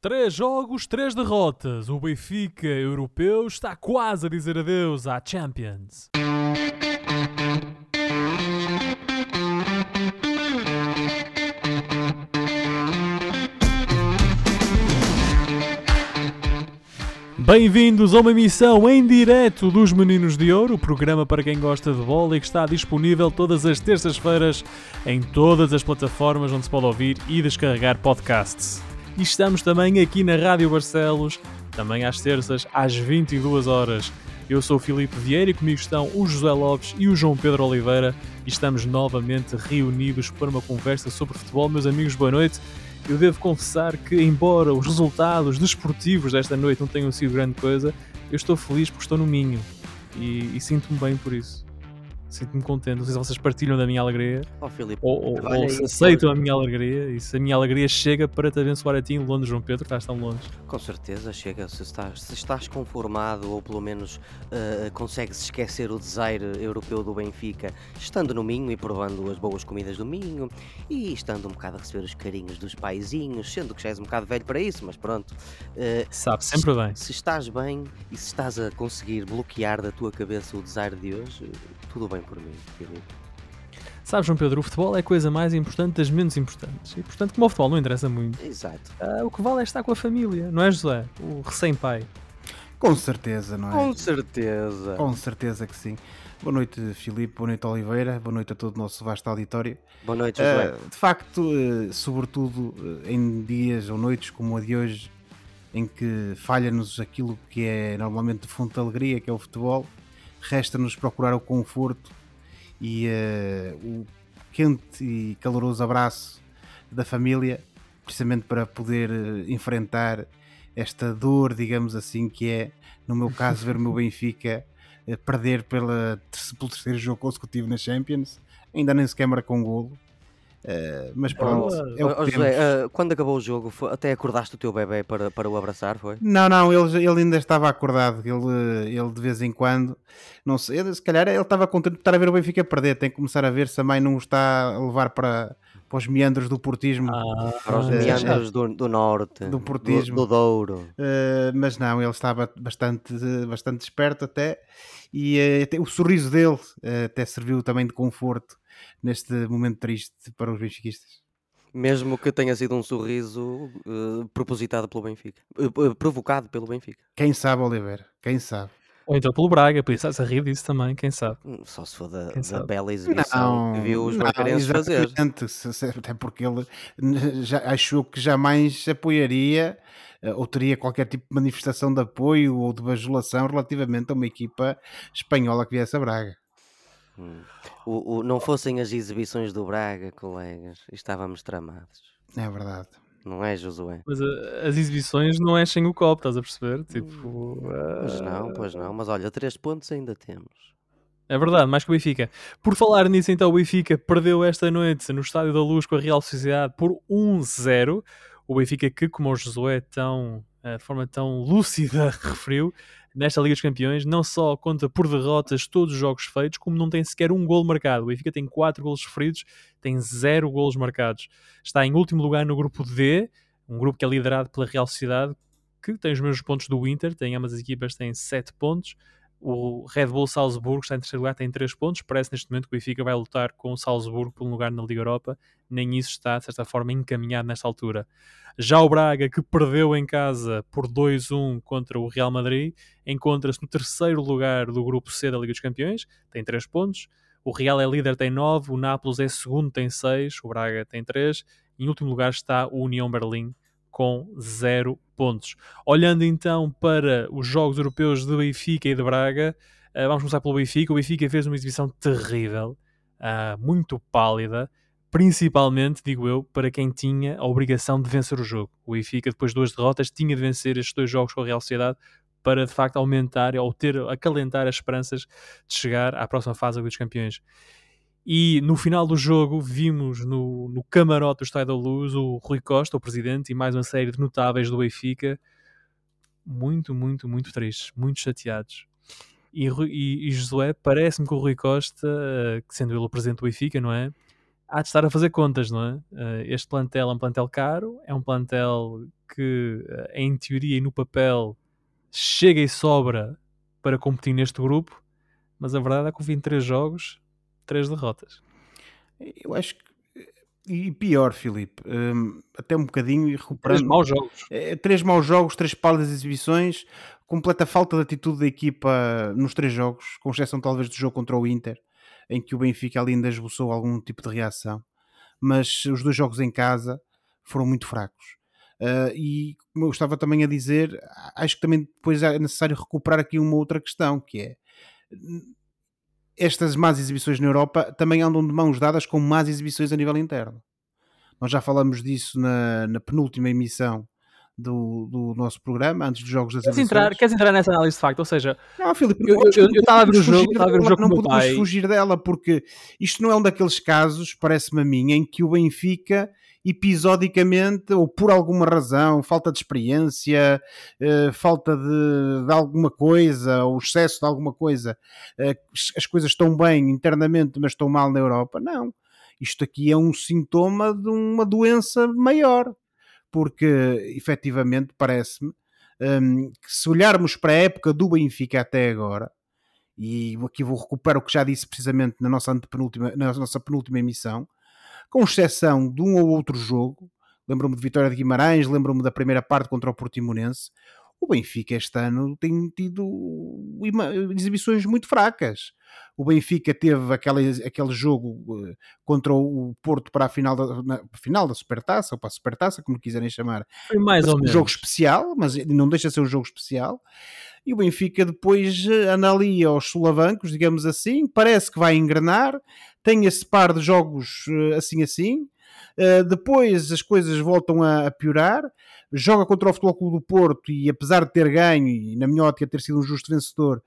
Três jogos, três derrotas. O Benfica europeu está quase a dizer adeus à Champions. Bem-vindos a uma emissão em direto dos Meninos de Ouro, o programa para quem gosta de bola e que está disponível todas as terças-feiras em todas as plataformas onde se pode ouvir e descarregar podcasts. E estamos também aqui na Rádio Barcelos, também às terças, às 22 horas. Eu sou o Filipe Vieira e comigo estão o José Lopes e o João Pedro Oliveira e estamos novamente reunidos para uma conversa sobre futebol. Meus amigos, boa noite. Eu devo confessar que, embora os resultados desportivos desta noite não tenham sido grande coisa, eu estou feliz porque estou no Minho e, e sinto-me bem por isso. Sinto-me contente. Não sei se vocês partilham da minha alegria Oh, Filipe, ou, ou- ou se aceitam a minha alegria e se a minha alegria chega para te abençoar a ti em Londres, João Pedro, que estás tão longe. com certeza chega. Se estás, se estás conformado ou pelo menos eh, consegues esquecer o desejo europeu do Benfica, estando no Minho e provando as boas comidas do Minho e estando um bocado a receber os carinhos dos paizinhos, sendo que já és um bocado velho para isso, mas pronto. Eh, Sabe sempre bem. se estás bem e se estás a conseguir bloquear da tua cabeça o desejo de hoje, tudo bem por mim, Filipe. Sabes, João Pedro, o futebol é a coisa mais importante das menos importantes. E portanto, como o futebol não interessa muito, Exato. ah, o que vale é estar com a família, não é, José? O recém-pai. Com certeza, não é? Com certeza. Com certeza que sim. Boa noite, Filipe. Boa noite, Oliveira. Boa noite a todo o nosso vasto auditório. Boa noite, Josué. Ah, de facto, eh, sobretudo eh, em dias ou noites como a de hoje, em que falha-nos aquilo que é normalmente de fonte de alegria, que é o futebol, resta-nos procurar o conforto e eh, o quente e caloroso abraço da família, precisamente para poder eh, enfrentar esta dor, digamos assim, que é, no meu caso, ver o meu Benfica eh, perder pela, pelo terceiro jogo consecutivo na Champions, ainda nem sequer marcou um golo. Eh, mas pronto, é o Ó, que ó, temos. José, ah, quando acabou o jogo, foi- até acordaste o teu bebê para, para o abraçar, foi? Não, não, ele, ele ainda estava acordado. Ele, ele de vez em quando, não sei, ele, se calhar ele estava contente de estar a ver o Benfica perder. Tem que começar a ver se a mãe não o está a levar para, para os meandros do portismo. Ah, Para os Ah, meandros do, do norte, Do portismo. do, do Douro. Uh, mas não, ele estava bastante, bastante esperto até e uh, até o sorriso dele uh, até serviu também de conforto neste momento triste para os benfiquistas. Mesmo que tenha sido um sorriso eh, propositado pelo Benfica. Eh, provocado pelo Benfica. Quem sabe, Oliveira? Quem sabe? Ou então pelo Braga, por isso a rir disso também, quem sabe. Hum, Só se for da, da bela exibição que viu os bracarenses fazer. exatamente, se- se- até porque ele já, achou que jamais apoiaria uh, ou teria qualquer tipo de manifestação de apoio ou de bajulação relativamente a uma equipa espanhola que viesse a Braga. Hum. O, o- não fossem as exibições do Braga, colegas, estávamos tramados. É verdade. Não é, Josué? Mas ah, as exibições não enchem o copo, estás a perceber? Tipo, Pois ah, não, pois não. Mas olha, três pontos ainda temos. É verdade, mais que o Benfica. Por falar nisso, então, o Benfica perdeu esta noite no Estádio da Luz com a Real Sociedade por 1-0. O Benfica que, como o Josué tão, eh, de forma tão lúcida referiu, nesta Liga dos Campeões não só conta por derrotas todos os jogos feitos, como não tem sequer um gol marcado. O Benfica tem 4 golos sofridos, tem 0 golos marcados. Está em último lugar no grupo D, um grupo que é liderado pela Real Sociedade, que tem os mesmos pontos do Inter, tem ambas as equipas têm 7 pontos. O Red Bull Salzburgo está em terceiro lugar, tem 3 pontos. Parece neste momento que o Benfica vai lutar com o Salzburgo por um lugar na Liga Europa. Nem isso está, de certa forma, encaminhado nesta altura. Já o Braga, que perdeu em casa por 2-1 contra o Real Madrid, encontra-se no terceiro lugar do grupo C da Liga dos Campeões, tem 3 pontos. O Real é líder, tem 9. O Nápoles é segundo, tem 6. O Braga tem 3. Em último lugar está o União Berlim com 0 pontos. Olhando então para os jogos europeus de Benfica e de Braga, eh, vamos começar pelo Benfica. O Benfica fez uma exibição terrível, ah, muito pálida, principalmente, digo eu, para quem tinha a obrigação de vencer o jogo. O Benfica, depois de duas derrotas, tinha de vencer estes dois jogos com a Real Sociedade para de facto aumentar ou ter, acalentar as esperanças de chegar à próxima fase dos Campeões. E no final do jogo vimos no, no camarote do Estádio da Luz o Rui Costa, o presidente, e mais uma série de notáveis do Benfica, muito, muito, muito tristes, muito chateados. E, e, e Josué, parece-me que o Rui Costa, eh, que sendo ele o presidente do Benfica, não é? Há de estar a fazer contas, não é? Uh, este plantel é um plantel caro, é um plantel que, uh, em teoria e no papel, chega e sobra para competir neste grupo, mas a verdade é que o 23 jogos, 3 derrotas. Eu acho que. E pior, Filipe, um, até um bocadinho e recuperando. Três maus jogos. É, três maus jogos, três pálidas exibições, completa falta de atitude da equipa nos três jogos, com exceção talvez do jogo contra o Inter, em que o Benfica ali ainda esboçou algum tipo de reação. Mas os dois jogos em casa foram muito fracos. Uh, e como eu estava também a dizer, acho que também depois é necessário recuperar aqui uma outra questão, que é estas más exibições na Europa também andam de mãos dadas com más exibições a nível interno. Nós já falamos disso na, na penúltima emissão do, do, nosso programa, antes dos jogos das queres entrar, queres entrar nessa análise de facto? Ou seja, não, Filipe, eu estava a ver o jogo, a ver o jogo não podemos pai. fugir dela, porque isto não é um daqueles casos, parece-me a mim, em que o Benfica episodicamente ou por alguma razão, falta de experiência, uh, falta de, de, alguma coisa, ou excesso de alguma coisa, uh, as coisas estão bem internamente, mas estão mal na Europa. Não. Isto aqui é um sintoma de uma doença maior, porque efetivamente parece-me um, que se olharmos para a época do Benfica até agora, e aqui vou recuperar o que já disse precisamente na nossa, penúltima, na nossa penúltima emissão, com exceção de um ou outro jogo, lembro-me de Vitória de Guimarães, lembro-me da primeira parte contra o Portimonense, o Benfica este ano tem tido exibições muito fracas. O Benfica teve aquele, aquele jogo eh, contra o Porto para a final da, na, final da Supertaça, ou para a Supertaça, como quiserem chamar. Foi mais mas ou um menos. jogo especial, mas não deixa de ser um jogo especial. E o Benfica depois eh, anda ali aos solavancos, digamos assim, parece que vai engrenar, tem esse par de jogos eh, assim assim, uh, depois as coisas voltam a, a, piorar, joga contra o Futebol Clube do Porto e apesar de ter ganho, e na minha ótica ter sido um justo vencedor,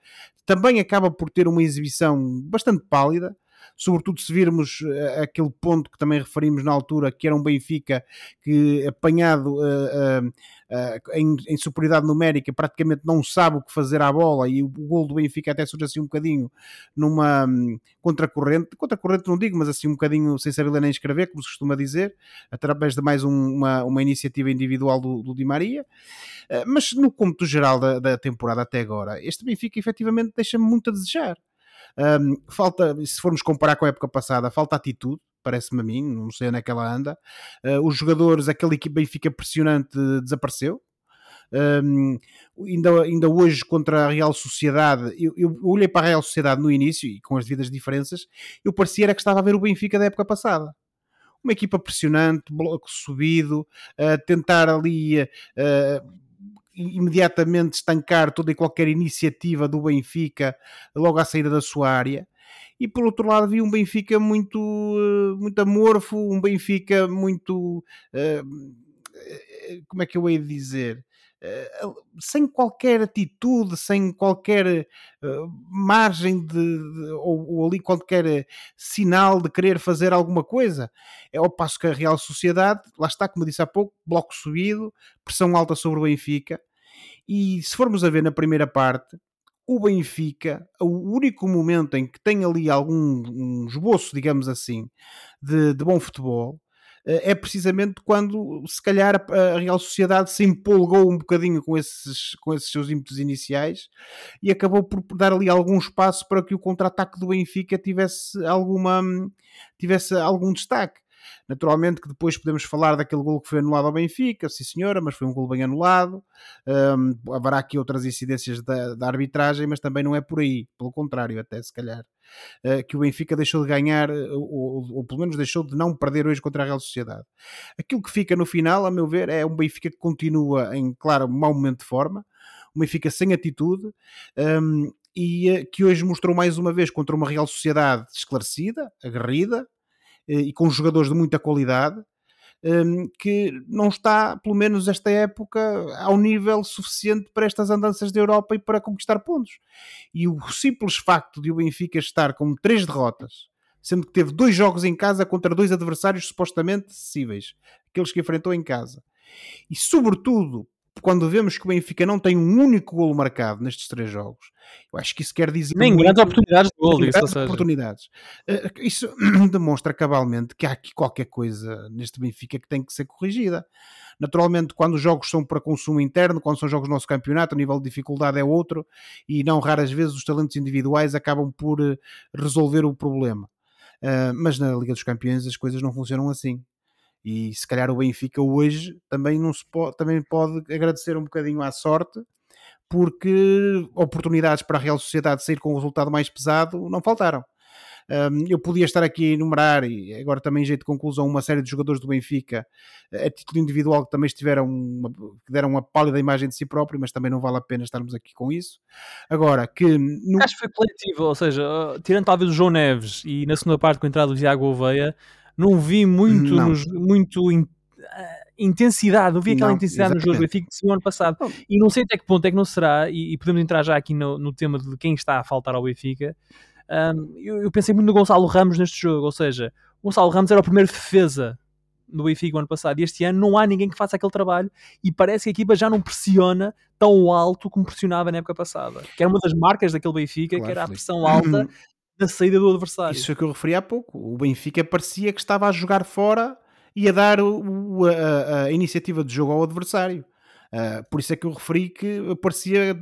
também acaba por ter uma exibição bastante pálida, sobretudo se virmos uh, aquele ponto que também referimos na altura, que era um Benfica que apanhado uh, uh, em, em, superioridade numérica praticamente não sabe o que fazer à bola e o, o gol do Benfica até surge assim um bocadinho numa um, contracorrente, contracorrente não digo, mas assim um bocadinho sem saber ler nem escrever, como se costuma dizer, através de mais um, uma, uma iniciativa individual do, do Di Maria. mas no cômputo geral da, da temporada até agora, este Benfica efetivamente deixa-me muito a desejar. Um, falta, se formos comparar com a época passada, falta atitude, parece-me a mim, não sei onde é que ela anda. Uh, os jogadores, aquele equipe Benfica pressionante desapareceu. Um, ainda, ainda hoje contra a Real Sociedade, eu, eu, olhei para a Real Sociedade no início e com as devidas diferenças, eu parecia era que estava a ver o Benfica da época passada. Uma equipa pressionante, bloco subido, uh, tentar ali uh, imediatamente estancar toda e qualquer iniciativa do Benfica logo à saída da sua área. E por outro lado vi um Benfica muito, eh, muito amorfo, um Benfica muito. Eh, eh, como é que eu hei de dizer? Sem qualquer atitude, sem qualquer margem de, de ou, ou, ali qualquer sinal de querer fazer alguma coisa. É ao passo que a Real Sociedade, lá está, como disse há pouco, bloco subido, pressão alta sobre o Benfica, e se formos a ver na primeira parte, o Benfica, o único momento em que tem ali algum um esboço, digamos assim, de, de bom futebol, eh, é precisamente quando, se calhar, a Real Sociedade se empolgou um bocadinho com esses, com esses seus ímpetos iniciais e acabou por dar ali algum espaço para que o contra-ataque do Benfica tivesse, alguma, tivesse algum destaque. Naturalmente que depois podemos falar daquele gol que foi anulado ao Benfica, sim senhora, mas foi um gol bem anulado. Um, haverá aqui outras incidências da, da, arbitragem, mas também não é por aí, pelo contrário, até se calhar. Uh, que o Benfica deixou de ganhar, ou, ou, pelo menos deixou de não perder hoje contra a Real Sociedade. Aquilo que fica no final, a meu ver, é um Benfica que continua em, claro, mau momento de forma, um Benfica sem atitude, um, e uh, que hoje mostrou mais uma vez contra uma Real Sociedade esclarecida, aguerrida, eh, e com jogadores de muita qualidade, ehm, que não está, pelo menos esta época, ao nível suficiente para estas andanças da Europa e para conquistar pontos. E o simples facto de o Benfica estar com três derrotas, sendo que teve dois jogos em casa contra dois adversários supostamente acessíveis, aqueles que enfrentou em casa, e sobretudo quando vemos que o Benfica não tem um único golo marcado nestes três jogos, eu acho que isso quer dizer. Nem muito, grandes oportunidades de gol, nem isso, ou grandes seja. oportunidades. Eh, Isso demonstra cabalmente que há aqui qualquer coisa neste Benfica que tem que ser corrigida. Naturalmente, quando os jogos são para consumo interno, quando são jogos do nosso campeonato, o nível de dificuldade é outro e não raras vezes os talentos individuais acabam por eh, resolver o problema. Uh, mas na Liga dos Campeões as coisas não funcionam assim. E se calhar o Benfica hoje também, não se pode, também pode agradecer um bocadinho à sorte, porque oportunidades para a Real Sociedade sair com um resultado mais pesado não faltaram. Eu podia estar aqui a enumerar, e agora também em jeito de conclusão, uma série de jogadores do Benfica a título individual que também estiveram uma, que deram uma pálida imagem de si próprio, mas também não vale a pena estarmos aqui com isso. Agora, que. No... Acho que foi coletivo, ou seja, tirando talvez o João Neves e na segunda parte com a entrada do Tiago Oveia, não vi muito, Não. nos- muito in- ah, intensidade, não vi aquela Não, intensidade no jogo do exatamente. Benfica que se ano passado. Não. E não sei até que ponto é que não será, e, e podemos entrar já aqui no, no tema de quem está a faltar ao Benfica. Um, eu, eu pensei muito no Gonçalo Ramos neste jogo, ou seja, o Gonçalo Ramos era o primeiro defesa do Benfica o ano passado e este ano não há ninguém que faça aquele trabalho e parece que a equipa já não pressiona tão alto como pressionava na época passada. Que era uma das marcas daquele Benfica, Claro, que era a pressão alta na saída do adversário. Isso é o que eu referi há pouco. O Benfica parecia que estava a jogar fora e a dar o- a, a iniciativa de jogo ao adversário. Ah, por isso é que eu referi que parecia,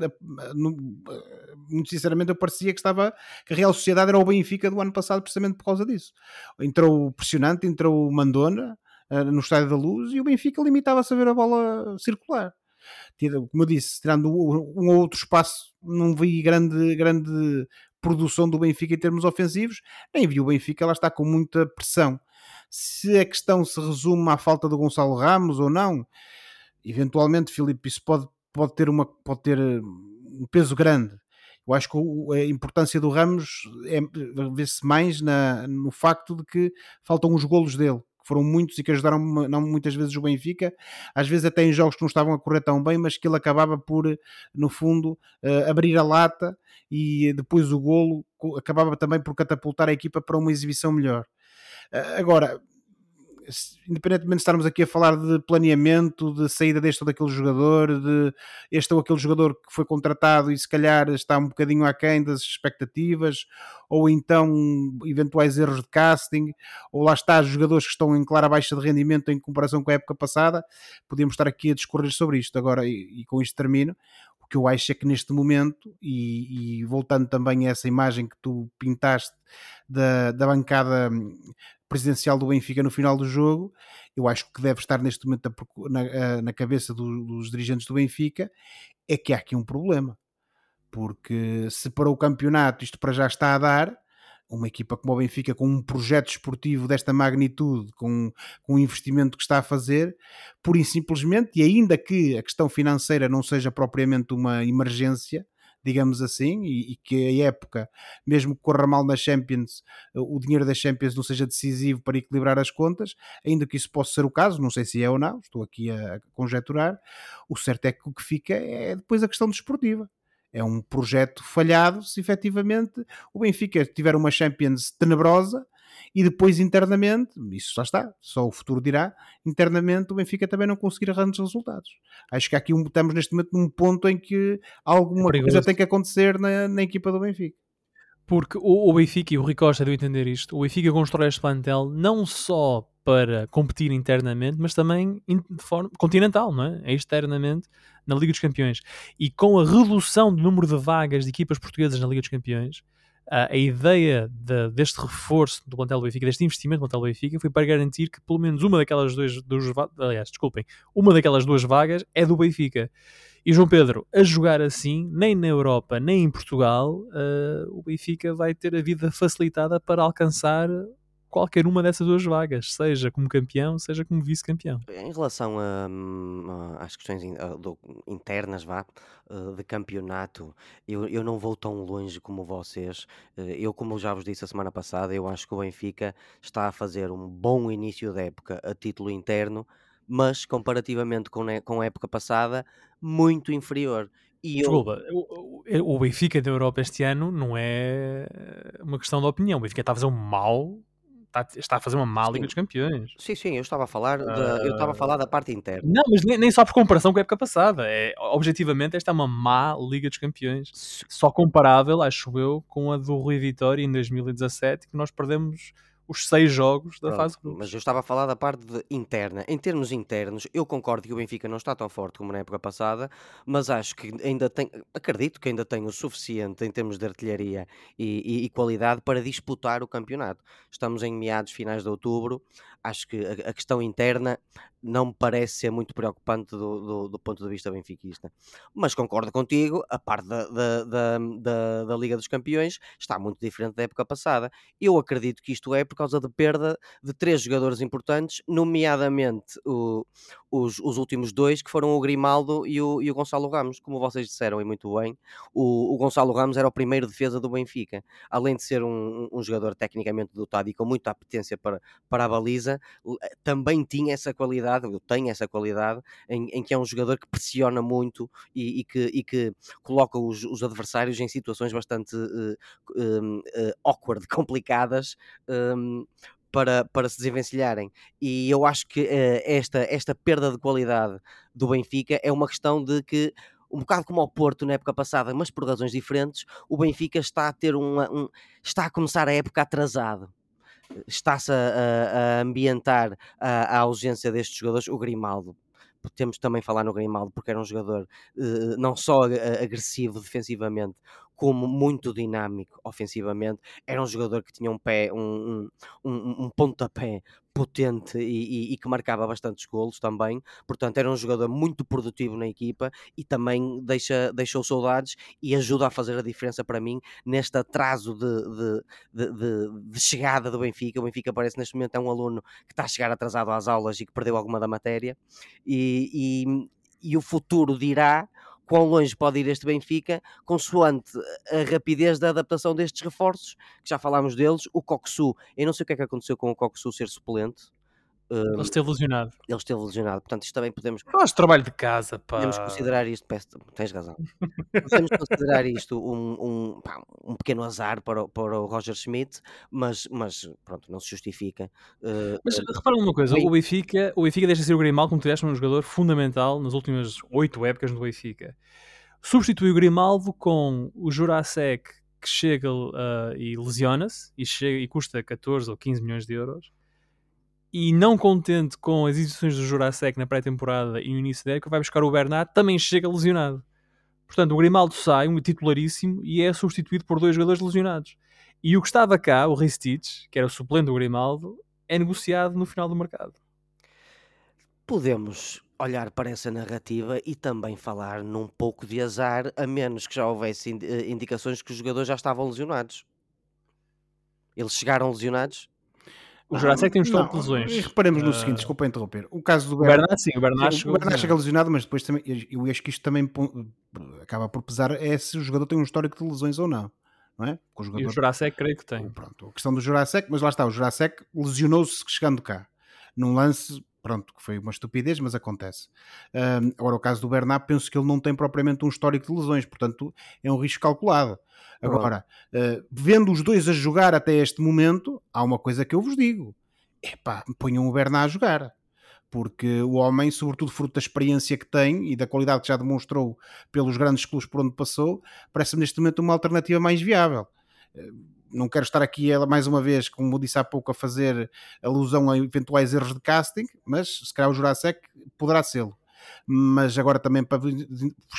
muito sinceramente, eu parecia que estava que a Real Sociedade era o Benfica do ano passado, precisamente por causa disso. Entrou o pressionante, entrou o Mandona ah, no Estádio da Luz e o Benfica limitava-se a ver a bola circular. Como eu disse, tirando um ou outro espaço, não vi grande, grande produção do Benfica em termos ofensivos, nem vi o Benfica, ela está com muita pressão. Se a questão se resume à falta do Gonçalo Ramos ou não, eventualmente, Filipe, isso pode, pode ter, uma, pode ter um peso grande. Eu acho que a importância do Ramos é, vê-se mais na, no facto de que faltam os golos dele, foram muitos e que ajudaram não muitas vezes o Benfica, às vezes até em jogos que não estavam a correr tão bem, mas que ele acabava por, no fundo, eh, abrir a lata e depois o golo acabava também por catapultar a equipa para uma exibição melhor. Ah, Agora, independentemente de estarmos aqui a falar de planeamento, de saída deste ou daquele jogador, de este ou aquele jogador que foi contratado e se calhar está um bocadinho aquém das expectativas, ou então eventuais erros de casting, ou lá está jogadores que estão em clara baixa de rendimento em comparação com a época passada, podíamos estar aqui a discorrer sobre isto. Agora, e, e com isto termino, que eu acho é que neste momento, e, e voltando também a essa imagem que tu pintaste da, da bancada hum, presidencial do Benfica no final do jogo, eu acho que deve estar neste momento na, na cabeça do- dos dirigentes do Benfica é que há aqui um problema. Porque se para o campeonato isto para já está a dar, uma equipa como o Benfica, com um projeto esportivo desta magnitude, com, com o investimento que está a fazer, pura e simplesmente, e ainda que a questão financeira não seja propriamente uma emergência, digamos assim, e, e que a época, mesmo que corra mal na Champions, o dinheiro da Champions não seja decisivo para equilibrar as contas, ainda que isso possa ser o caso, não sei se é ou não, estou aqui a conjecturar, o certo é que o que fica é depois a questão desportiva. É um projeto falhado se efetivamente o Benfica tiver uma Champions tenebrosa e depois internamente, isso já está, só o futuro dirá, internamente o Benfica também não conseguir grandes resultados. Acho que aqui um- estamos neste momento num ponto em que alguma É coisa tem que acontecer na, na equipa do Benfica. Porque o, o Benfica, e o Rui Costa deu a entender isto, o Benfica constrói este plantel não só para competir internamente, mas também de forma continental, não é? Externamente, na Liga dos Campeões. E com a redução do número de vagas de equipas portuguesas na Liga dos Campeões, a, a ideia de- deste reforço do plantel do Benfica, deste investimento do plantel do Benfica, foi para garantir que pelo menos uma daquelas duas, aliás, desculpem, uma daquelas duas vagas é do Benfica. E João Pedro, a jogar assim, nem na Europa, nem em Portugal, eh, o Benfica vai ter a vida facilitada para alcançar qualquer uma dessas duas vagas, seja como campeão, seja como vice-campeão. Em relação a, hum, a- às questões in- a- do- internas, vá, eh, de campeonato, eu, eu não vou tão longe como vocês. Eh, Eu, como já vos disse a semana passada, eu acho que o Benfica está a fazer um bom início da época a título interno, mas comparativamente com, ne- com a época passada, muito inferior. E eu, Desculpa, o, o- o Benfica da Europa este ano não é uma questão de opinião. O Benfica está a fazer um mau está, está a fazer uma má Liga Sim. dos Campeões. Sim, sim, eu estava a falar, da, eu estava a falar da parte interna. Não, mas nem, nem só por comparação com a época passada. É, objetivamente, esta é uma má Liga dos Campeões. Só comparável, acho eu, com a do Rui Vitória em 2017, que nós perdemos os seis jogos da Pronto, fase de grupos. mas eu estava a falar da parte de interna. Em termos internos, eu concordo que o Benfica não está tão forte como na época passada, mas acho que ainda tem, acredito que ainda tem o suficiente em termos de artilharia e, e- e qualidade para disputar o campeonato. Estamos em meados finais de outubro, acho que a, a questão interna não me parece ser muito preocupante do, do- do ponto de vista benfiquista. Mas concordo contigo, a parte da, da, da, da- Liga dos Campeões está muito diferente da época passada. Eu acredito que isto é por causa da perda de três jogadores importantes, nomeadamente o- os, os últimos dois, que foram o Grimaldo e o, e o Gonçalo Ramos. Como vocês disseram e muito bem, o, o Gonçalo Ramos era o primeiro defesa do Benfica. Além de ser um, um- jogador tecnicamente dotado e com muita apetência para, para a baliza, l- também tinha essa qualidade, eu tenho essa qualidade, em, em que é um jogador que pressiona muito e, e que, e que coloca os, os adversários em situações bastante eh, um, eh, awkward, complicadas, um, para, para se desenvencilharem. E eu acho que eh, esta, esta perda de qualidade do Benfica é uma questão de que, um bocado como ao Porto na época passada, mas por razões diferentes, o Benfica está a ter uma, um, está a começar a época atrasado. Está-se a, a- ambientar a, a ausência destes jogadores, o Grimaldo. Temos também falar no Grimaldo, porque era um jogador eh, não só ag- agressivo defensivamente, como muito dinâmico ofensivamente. Era um jogador que tinha um pé, um, um, um, pontapé potente e, e- e que marcava bastantes golos também. Portanto, era um jogador muito produtivo na equipa e também deixa, deixou saudades e ajuda a fazer a diferença para mim neste atraso de, de, de, de- de chegada do Benfica. O Benfica parece neste momento é um aluno que está a chegar atrasado às aulas e que perdeu alguma da matéria. E, e, e o futuro dirá quão longe pode ir este Benfica, consoante a rapidez da adaptação destes reforços, que já falámos deles. O Coxu, eu não sei o que é que aconteceu com o Coxu ser suplente, Ele esteve lesionado. ele esteve lesionado, portanto, isto também podemos, Faz trabalho de casa, pá. podemos considerar isto, peço, tens razão, podemos considerar isto um, um, pá, um pequeno azar para, o- para o Roger Schmidt, mas, mas pronto, não se justifica. Uh, Mas uh, repara numa coisa, Oi. o Benfica, o Benfica deixa ser o Grimaldo, como tu disseste, um jogador fundamental nas últimas oito épocas no Benfica. Substitui o Grimaldo com o Jurasek, que chega ah, e lesiona-se e, chega- e custa 14 ou 15 milhões de euros. E não contente com as exibições do Jurasek na pré-temporada e no início da época, vai buscar o Bernat, também chega lesionado. Portanto, o Grimaldo sai, um titularíssimo, e é substituído por dois jogadores lesionados. E o que estava cá, o Ristich, que era o suplente do Grimaldo, é negociado no final do mercado. podemos olhar para essa narrativa e também falar num pouco de azar, a menos que já houvesse eh, indicações que os jogadores já estavam lesionados. Eles chegaram lesionados? O Jurasek tem um histórico de lesões. E reparemos no Ah, seguinte, desculpa interromper. O caso do O. Bernat, sim, o Sim, chegou o Bernat chega lesionado. mas depois também eu acho que isto também acaba por pesar é se o jogador tem um histórico de lesões ou não, não é? O E jogador, o Jurasek creio que tem. pronto, a questão do Jurasek, mas lá está, o Jurasek lesionou-se chegando cá, num lance, pronto, que foi uma estupidez, mas acontece. Ahm, agora, o caso do Bernat, penso que ele não tem propriamente um histórico de lesões, portanto, é um risco calculado. Agora, ah, vendo os dois a jogar até este momento, há uma coisa que eu vos digo: epá, ponham o Bernat a jogar. Porque o homem, sobretudo fruto da experiência que tem e da qualidade que já demonstrou pelos grandes clubes por onde passou, parece-me neste momento uma alternativa mais viável. Eh, Não quero estar aqui mais uma vez, como disse há pouco, a fazer alusão a eventuais erros de casting, mas se calhar o Jurasek poderá sê-lo. Mas agora também para vos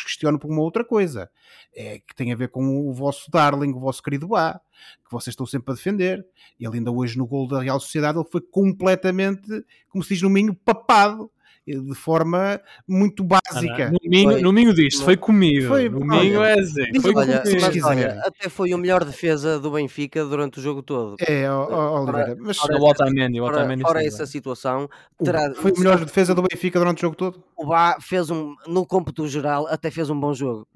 questiono por uma outra coisa, é que tem a ver com o vosso darling, o vosso querido Bá, que vocês estão sempre a defender. Ele ainda hoje no gol da Real Sociedade ele foi completamente, como se diz no Minho, papado, de forma muito básica. Ah, No Minho, Foi. no Minho foi comido. Foi- no olha, Minho é dizer, diz- foi Olha, mas olha, até foi o melhor defesa do Benfica durante o jogo todo. É, Oliveira, mas Ora, o Otamendi, o Fora, Otamendi fora está essa situação, o- terá, foi a melhor defesa do Benfica durante o jogo todo? o Bá fez um, no cômputo geral, até fez um bom jogo.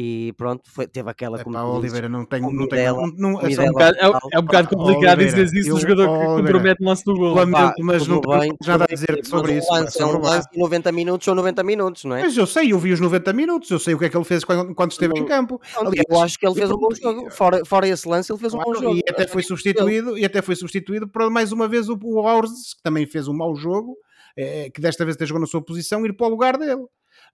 E pronto, foi, teve aquela Epá, Oliveira, não tenho, não tenho, não, não, é só É um bocado- é, é um bocado complicado Oliveira, dizer isso eu- do jogador que compromete o lance do gol. Lamento, mas tudo não bem, nada a tudo dizer sobre isso. Lance, é são um lance de 90 minutos ou 90 minutos, não é? Mas eu sei, eu vi os 90 minutos, eu sei o que é que ele fez quando, quando esteve em Não- campo. Pronto, Aliás, eu acho que ele fez um bom jogo. Fora, fora esse lance, ele fez um bom jogo. E até foi substituído, e até foi substituído para mais uma vez o, o que também fez um mau jogo, eh, que desta vez até jogou na sua posição, ir para o lugar dele,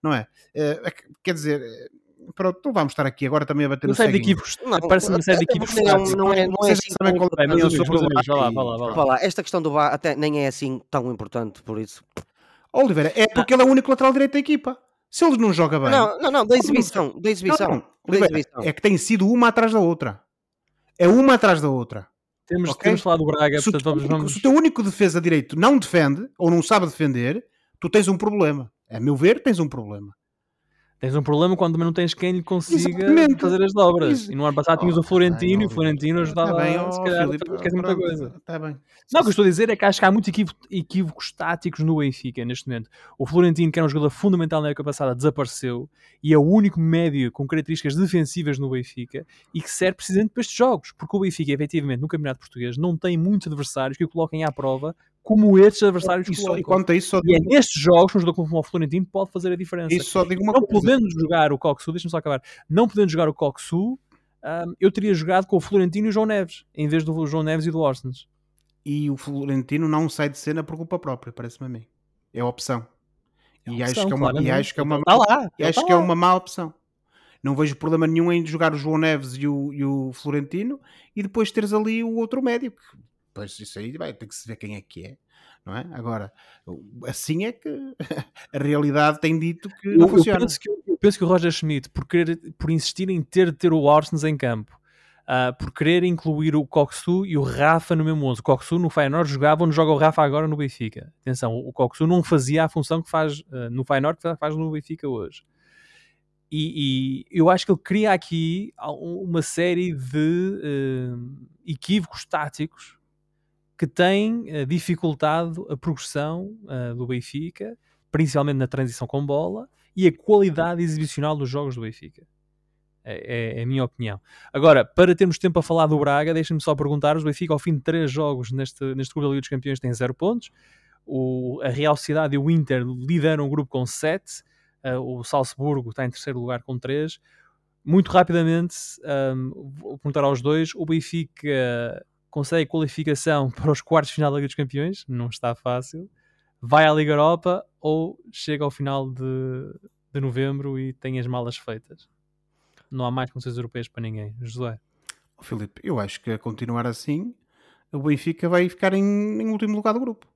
não é? Eh, é que- quer dizer, eh, pronto, não vamos estar aqui agora também a bater Uma no equívocos. Não, Parece uma série de equívocos. porque não- não é- não é Vocês assim tão qual é a lá, lá, lá. Vá lá, esta questão do VAR até nem é assim tão importante, por isso. Oliveira, é porque ele é o único lateral direito da equipa. Se ele não joga bem. Não, não, não, da exibição. Da exibição. Não, da Oliveira, exibição. é que tem sido uma atrás da outra. É uma atrás da outra. Temos, Ok? temos falado do Braga, se, portanto vamos, vamos... se o teu único defesa direito não defende ou não sabe defender, tu tens um problema. A meu ver, tens um problema. Tens um problema quando também não tens quem lhe consiga Exatamente. fazer as dobras. Isso. E no ano passado tinhas Oh, o Florentino bem, e o Florentino ajudava Tá bem, a, ó, se calhar, Filipe, esquecer muita coisa. Tá bem. Não, o que eu estou a dizer é que acho que há muitos equívo- equívocos táticos no Benfica neste momento. O Florentino, que era um jogador fundamental na época passada, desapareceu e é o único médio com características defensivas no Benfica e que serve precisamente para estes jogos, porque o Benfica, efetivamente, no Campeonato Português, não tem muitos adversários que o coloquem à prova como estes adversários E, só, e quanto a isso, só E é digo, nestes jogos um jogador como o Florentino pode fazer a diferença. isso só digo uma não coisa. podendo jogar o Coxu, deixa-me só acabar, não podendo jogar o Coxu, ahm, eu teria jogado com o Florentino e o João Neves, em vez do João Neves e do Orsens. E o Florentino não sai de cena por culpa própria, parece-me a mim. É a opção. E acho que é uma, e acho que é uma, lá. e acho que é uma má opção. Não vejo problema nenhum em jogar o João Neves e o, e o Florentino e depois teres ali o outro médio. que, Pois isso aí vai ter que se ver quem é que é. Não é? Agora, assim é que a realidade tem dito que Eu, não eu funciona. penso que, eu penso que o Roger Schmidt, por, querer, por insistir em ter de ter o Orsens em campo, ah, por querer incluir o Coxu e o Rafa no mesmo 11. O Coxu no Feyenoord jogava onde joga o Rafa agora no Benfica. Atenção, o Coxu não fazia a função que faz ah, no Feyenoord que faz no Benfica hoje. E, e eu acho que ele cria aqui uma série de eh, equívocos táticos que têm eh, dificultado a progressão eh, do Benfica, principalmente na transição com bola, e a qualidade exibicional dos jogos do Benfica. É, é- é a minha opinião. Agora, para termos tempo a falar do Braga, deixem-me só perguntar: o Benfica, ao fim de três jogos neste, neste grupo da Liga dos Campeões, tem zero pontos. O, a Real Sociedade e o Inter lideram o grupo com sete. Uh, o Salzburgo está em terceiro lugar com três. Muito rapidamente, um, vou perguntar aos dois: o Benfica consegue qualificação para os quartos de final da Liga dos Campeões? Não está fácil. Vai à Liga Europa ou chega ao final de, de novembro e tem as malas feitas? Não há mais condições europeias para ninguém. José. Ó, Filipe, eu acho que a continuar assim, o Benfica vai ficar em, em último lugar do grupo.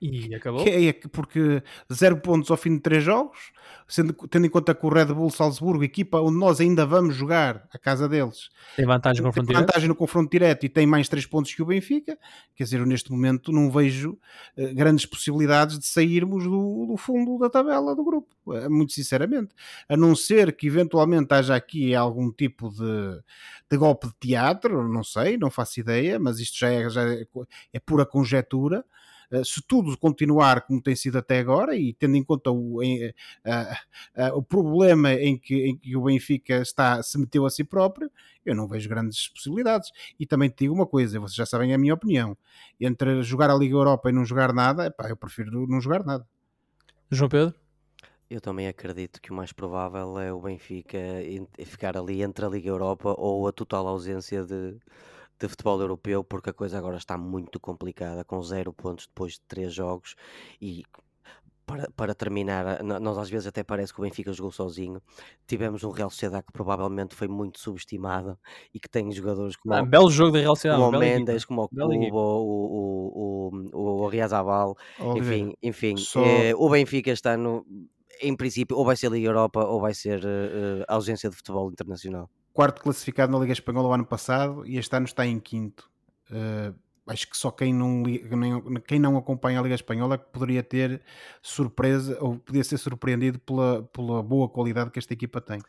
E acabou. Que é que- porque zero pontos ao fim de três jogos, sendo, tendo em conta que o Red Bull Salzburgo, equipa onde nós ainda vamos jogar a casa deles, Tem vantagem com tem confronto vantagem no confronto direto e tem mais três pontos que o Benfica. Quer dizer, eu neste momento não vejo eh, grandes possibilidades de sairmos do, do fundo da tabela do grupo, eh, muito sinceramente. A não ser que eventualmente haja aqui algum tipo de, de golpe de teatro, não sei, não faço ideia, mas isto já é, já é, é pura conjetura. Uh, se tudo continuar como tem sido até agora e tendo em conta o, uh, uh, o problema em que, em que o Benfica está, se meteu a si próprio, eu não vejo grandes possibilidades. E também te digo uma coisa, vocês já sabem a minha opinião, entre jogar a Liga Europa e não jogar nada, epá, eu prefiro não jogar nada. João Pedro? Eu também acredito que o mais provável é o Benfica en- ficar ali entre a Liga Europa ou a total ausência de, de futebol europeu, porque a coisa agora está muito complicada, com zero pontos depois de três jogos e para, para terminar, no- nós às vezes até parece que o Benfica jogou sozinho. Tivemos um Real Sociedade que provavelmente foi muito subestimado e que tem jogadores como, Ah, o- belo jogo da Real Sociedade. como o bela equipa. Mendes, como o. Cubo, o, o, o, o Riazabal, enfim, enfim só- eh, o Benfica está no. Em princípio, ou vai ser Liga Europa ou vai ser eh, eh, ausência de futebol internacional. quarto classificado na Liga Espanhola o ano passado e este ano está em quinto. Uh, acho que só quem não, quem não acompanha a Liga Espanhola é que poderia ter surpresa ou podia ser surpreendido pela, pela boa qualidade que esta equipa tem.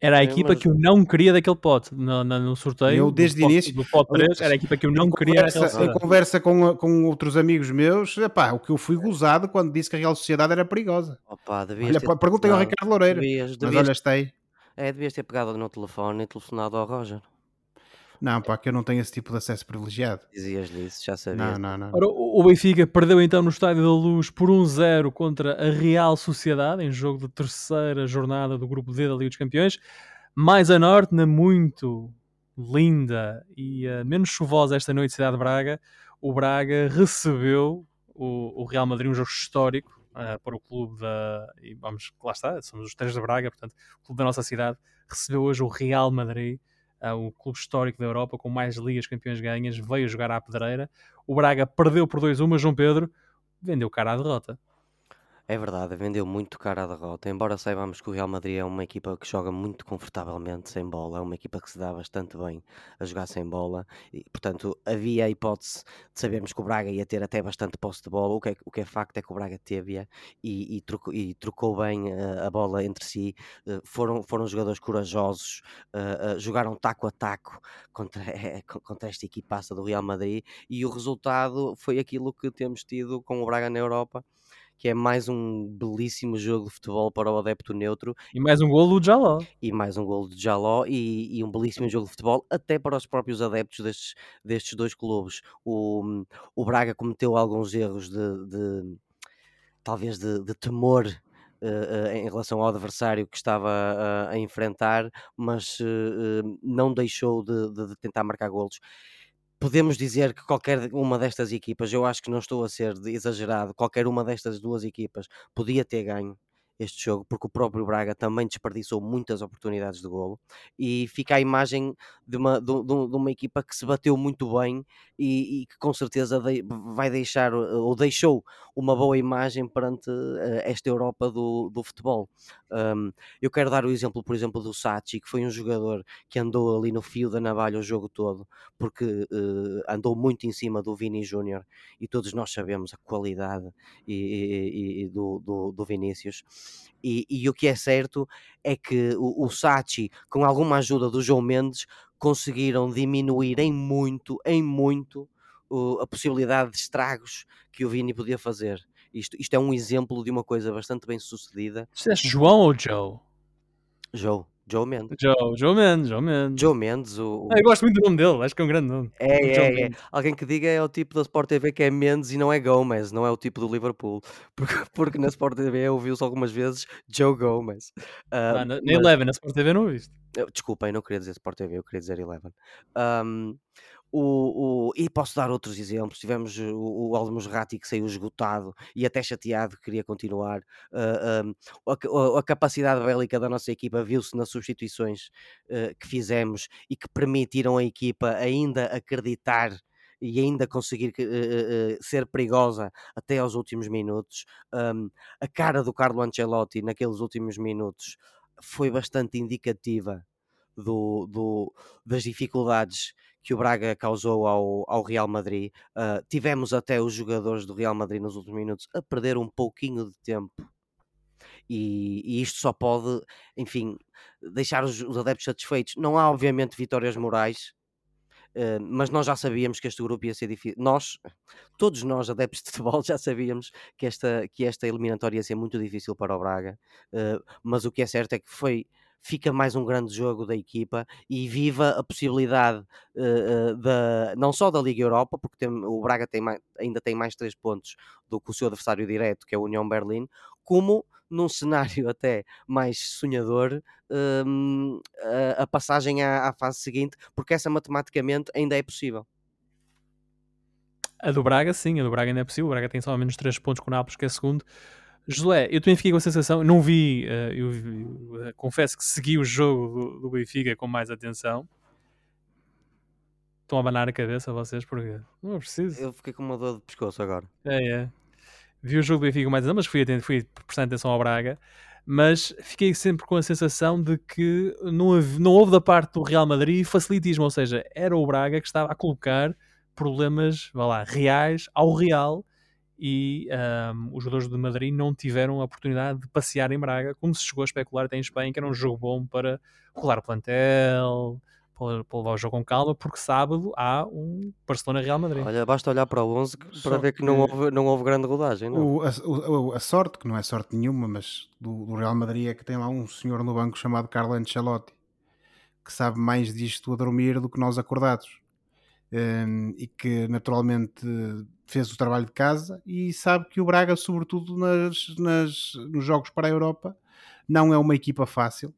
Era a É, equipa mas- que eu não queria daquele pote no, no, no sorteio. Eu, desde o início- Do pote 3, Aliás, era a equipa que eu não em queria. conversa, em conversa com, com outros amigos meus, epá, o que eu fui gozado quando disse que a Real Sociedade era perigosa. Opa, devias Olha, ter- perguntem ao não, Ricardo Loureiro. devias- Mas devias- olha, está aí. É, devias ter pegado no telefone e telefonado ao Roger. Não, pá, que eu não tenho esse tipo de acesso privilegiado. Dizias-lhe isso, já Não, sabias. não, não. Ora, o Benfica perdeu então no Estádio da Luz por 1-0 contra a Real Sociedade, em jogo de terceira jornada do Grupo D da Liga dos Campeões. Mais a norte, na muito linda e eh, menos chuvosa esta noite, Cidade de Braga, o Braga recebeu o, o Real Madrid, um jogo histórico eh, para o clube da. E vamos, lá está, somos os três de Braga, portanto, o clube da nossa cidade recebeu hoje o Real Madrid, o clube histórico da Europa, com mais ligas campeões ganhas, veio jogar à pedreira. O Braga perdeu por 2-1, mas João Pedro vendeu cara à derrota. É verdade, vendeu muito cara a derrota. Embora saibamos que o Real Madrid é uma equipa que joga muito confortavelmente sem bola, é uma equipa que se dá bastante bem a jogar sem bola, e portanto havia a hipótese de sabermos que o Braga ia ter até bastante posse de bola. O que é, o que é facto é que o Braga teve e, e, trocou, e trocou bem uh, a bola entre si. Uh, foram, foram jogadores corajosos, uh, jogaram taco a taco contra, contra esta equipaça do Real Madrid e o resultado foi aquilo que temos tido com o Braga na Europa que é mais um belíssimo jogo de futebol para o adepto neutro. E mais um golo do Jaló. E mais um golo de Jaló e, e, um belíssimo jogo de futebol até para os próprios adeptos destes, destes dois clubes. O, o Braga cometeu alguns erros de, de talvez de, de temor Uh, uh, em relação ao adversário que estava uh, a enfrentar, mas não deixou de, de, de, tentar marcar golos podemos dizer que qualquer uma destas equipas, eu acho que não estou a ser exagerado, qualquer uma destas duas equipas podia ter ganho este jogo, porque o próprio Braga também desperdiçou muitas oportunidades de golo e fica a imagem de uma, de, de uma equipa que se bateu muito bem e, e que com certeza de, vai deixar ou deixou uma boa imagem perante uh, esta Europa do, do futebol. Um, eu quero dar o exemplo, por exemplo, do Sachi, que foi um jogador que andou ali no fio da navalha o jogo todo, porque uh, andou muito em cima do Vini Júnior e todos nós sabemos a qualidade e, e, e do, do, do Vinícius. E, e, o que é certo é que o, o Sachi, com alguma ajuda do João Mendes, conseguiram diminuir em muito, em muito, o, a possibilidade de estragos que o Vini podia fazer. Isto, isto é um exemplo de uma coisa bastante bem sucedida. Disseste João ou Joe? Joe. Joe Mendes. Joe, Joe Mendes, Joe Mendes. Joe Mendes, o... Ah, eu gosto muito do nome dele, acho que é um grande nome. É, é, é. Alguém que diga é o tipo da Sport TV que é Mendes e não é Gomes, não é o tipo do Liverpool. Porque, porque na Sport TV ouviu-se algumas vezes Joe Gomes. Uh, ah, na, na Eleven, na Sport TV não ouviste? Desculpem, não queria dizer Sport TV, eu queria dizer Eleven. Um, o, o, e posso dar outros exemplos. Tivemos o, o Almos Ratti que saiu esgotado e até chateado que queria continuar. Uh, a, a, capacidade bélica da nossa equipa viu-se nas substituições uh, que fizemos e que permitiram a equipa ainda acreditar e ainda conseguir uh, ser perigosa até aos últimos minutos. Um, a cara do Carlo Ancelotti naqueles últimos minutos foi bastante indicativa do, do, das dificuldades que o Braga causou ao, ao Real Madrid. Uh, tivemos até os jogadores do Real Madrid nos últimos minutos a perder um pouquinho de tempo. E, e isto só pode, enfim, deixar os, os, adeptos satisfeitos. Não há, obviamente, vitórias morais, uh, mas nós já sabíamos que este grupo ia ser difícil. Nós, todos nós, adeptos de futebol, já sabíamos que esta, que esta eliminatória ia ser muito difícil para o Braga. Uh, mas o que é certo é que foi fica mais um grande jogo da equipa e viva a possibilidade uh, da, não só da Liga Europa, porque tem, o Braga tem mais, ainda tem mais três pontos do que o seu adversário direto, que é a União Berlim, como num cenário até mais sonhador, um, a, a, passagem à, à fase seguinte, porque essa matematicamente ainda é possível. A do Braga, sim, a do Braga ainda é possível. O Braga tem só menos 3 pontos com o Nápoles, que é segundo. Josué, eu também fiquei com a sensação, não vi, uh, eu, eu, confesso que segui o jogo do, do, Benfica com mais atenção. Estão a abanar a cabeça vocês porque não é preciso. Eu fiquei com uma dor de pescoço agora. É, é. Vi o jogo do Benfica com mais atenção, mas fui, atento, fui prestando atenção ao Braga. Mas fiquei sempre com a sensação de que não, houve, não houve da parte do Real Madrid facilitismo, ou seja, era o Braga que estava a colocar problemas, vá lá, reais ao Real e um, os jogadores de Madrid não tiveram a oportunidade de passear em Braga, como se chegou a especular até em Espanha, que era um jogo bom para rolar o plantel, para, para levar o jogo com calma, porque sábado há um Barcelona-Real Madrid. Olha, basta olhar para o 11 que- Só para ver que, que- não, houve, não houve grande rodagem. Não? O- a, o- a sorte, que não é sorte nenhuma, mas do, do Real Madrid é que tem lá um senhor no banco chamado Carlo Ancelotti, que sabe mais disto a dormir do que nós acordados. Hum, e que naturalmente fez o trabalho de casa e sabe que o Braga, sobretudo nas, nas- nos jogos para a Europa, não é uma equipa fácil.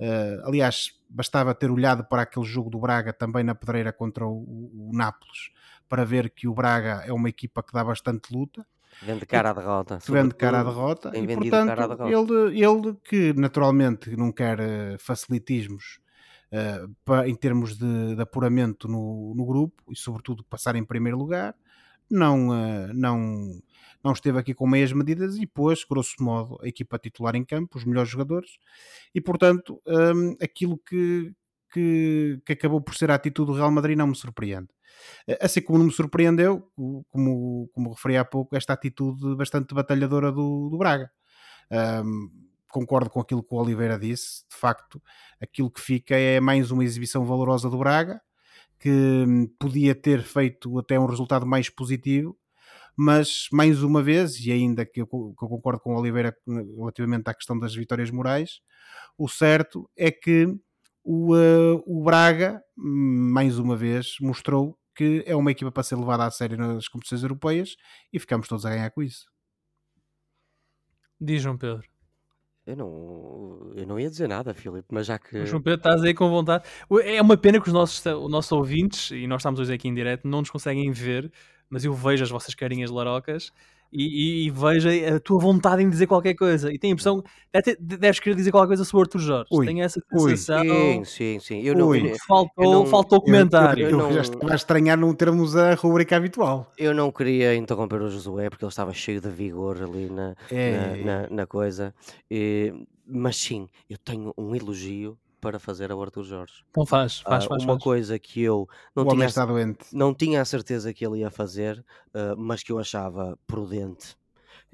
Uh, aliás, bastava ter olhado para aquele jogo do Braga também na pedreira contra o, o, o Nápoles para ver que o Braga é uma equipa que dá bastante luta Vende cara à derrota. vende cara à derrota e portanto cara à derrota. ele, ele que naturalmente não quer eh, facilitismos eh, pa- em termos de, de apuramento no, no grupo e sobretudo passar em primeiro lugar não, eh, não, não esteve aqui com meias medidas e pôs, grosso modo, a equipa titular em campo, os melhores jogadores e portanto hum, aquilo que, que, que acabou por ser a atitude do Real Madrid não me surpreende Eh, assim como não me surpreendeu, como, como referi há pouco, esta atitude bastante batalhadora do, do Braga. Ahm, concordo com aquilo que o Oliveira disse, de facto, aquilo que fica é mais uma exibição valorosa do Braga, que hum, podia ter feito até um resultado mais positivo, mas mais uma vez, e ainda que eu, que eu concordo com o Oliveira relativamente à questão das vitórias morais, o certo é que o, eh, o Braga, hum, mais uma vez, mostrou que é uma equipa para ser levada a sério nas competições europeias e ficamos todos a ganhar com isso. Diz João Pedro. Eu não, eu não ia dizer nada, Filipe, mas já que. João Pedro, estás aí com vontade. É uma pena que os nossos, os nossos ouvintes, e nós estamos hoje aqui em direto, não nos conseguem ver, mas eu vejo as vossas carinhas larocas e, e, e vejo a tua vontade em dizer qualquer coisa. E tenho a impressão, ter- deves querer dizer qualquer coisa sobre o Arthur Jorge. Ui, Tenho essa ui. sensação. Sim, sim, sim. Eu não, eu, Faltou, Eu não- faltou comentário. Eu, Eu eu não- já estava a estranhar não termos a rubrica habitual. eu não queria interromper o Josué porque ele estava cheio de vigor ali na, É, na, na- na coisa. E- mas sim, eu tenho um elogio para fazer ao Arthur Jorge. Então faz, faz, Ah, faz. uma faz. coisa que eu não o tinha, está doente. não tinha a certeza que ele ia fazer, ah, mas que eu achava prudente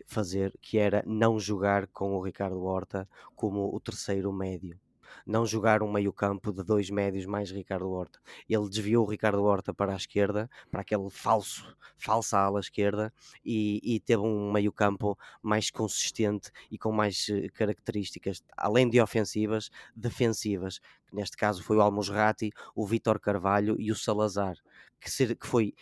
fazer, que era não jogar com o Ricardo Horta como o terceiro médio. Não jogar um meio-campo de dois médios mais Ricardo Horta. Ele desviou o Ricardo Horta para a esquerda, para aquele falso, falsa ala esquerda, e, e teve um meio-campo mais consistente e com mais eh, características, além de ofensivas, defensivas. Neste caso foi o Almosrati, o Vítor Carvalho e o Salazar, que, ser- que foi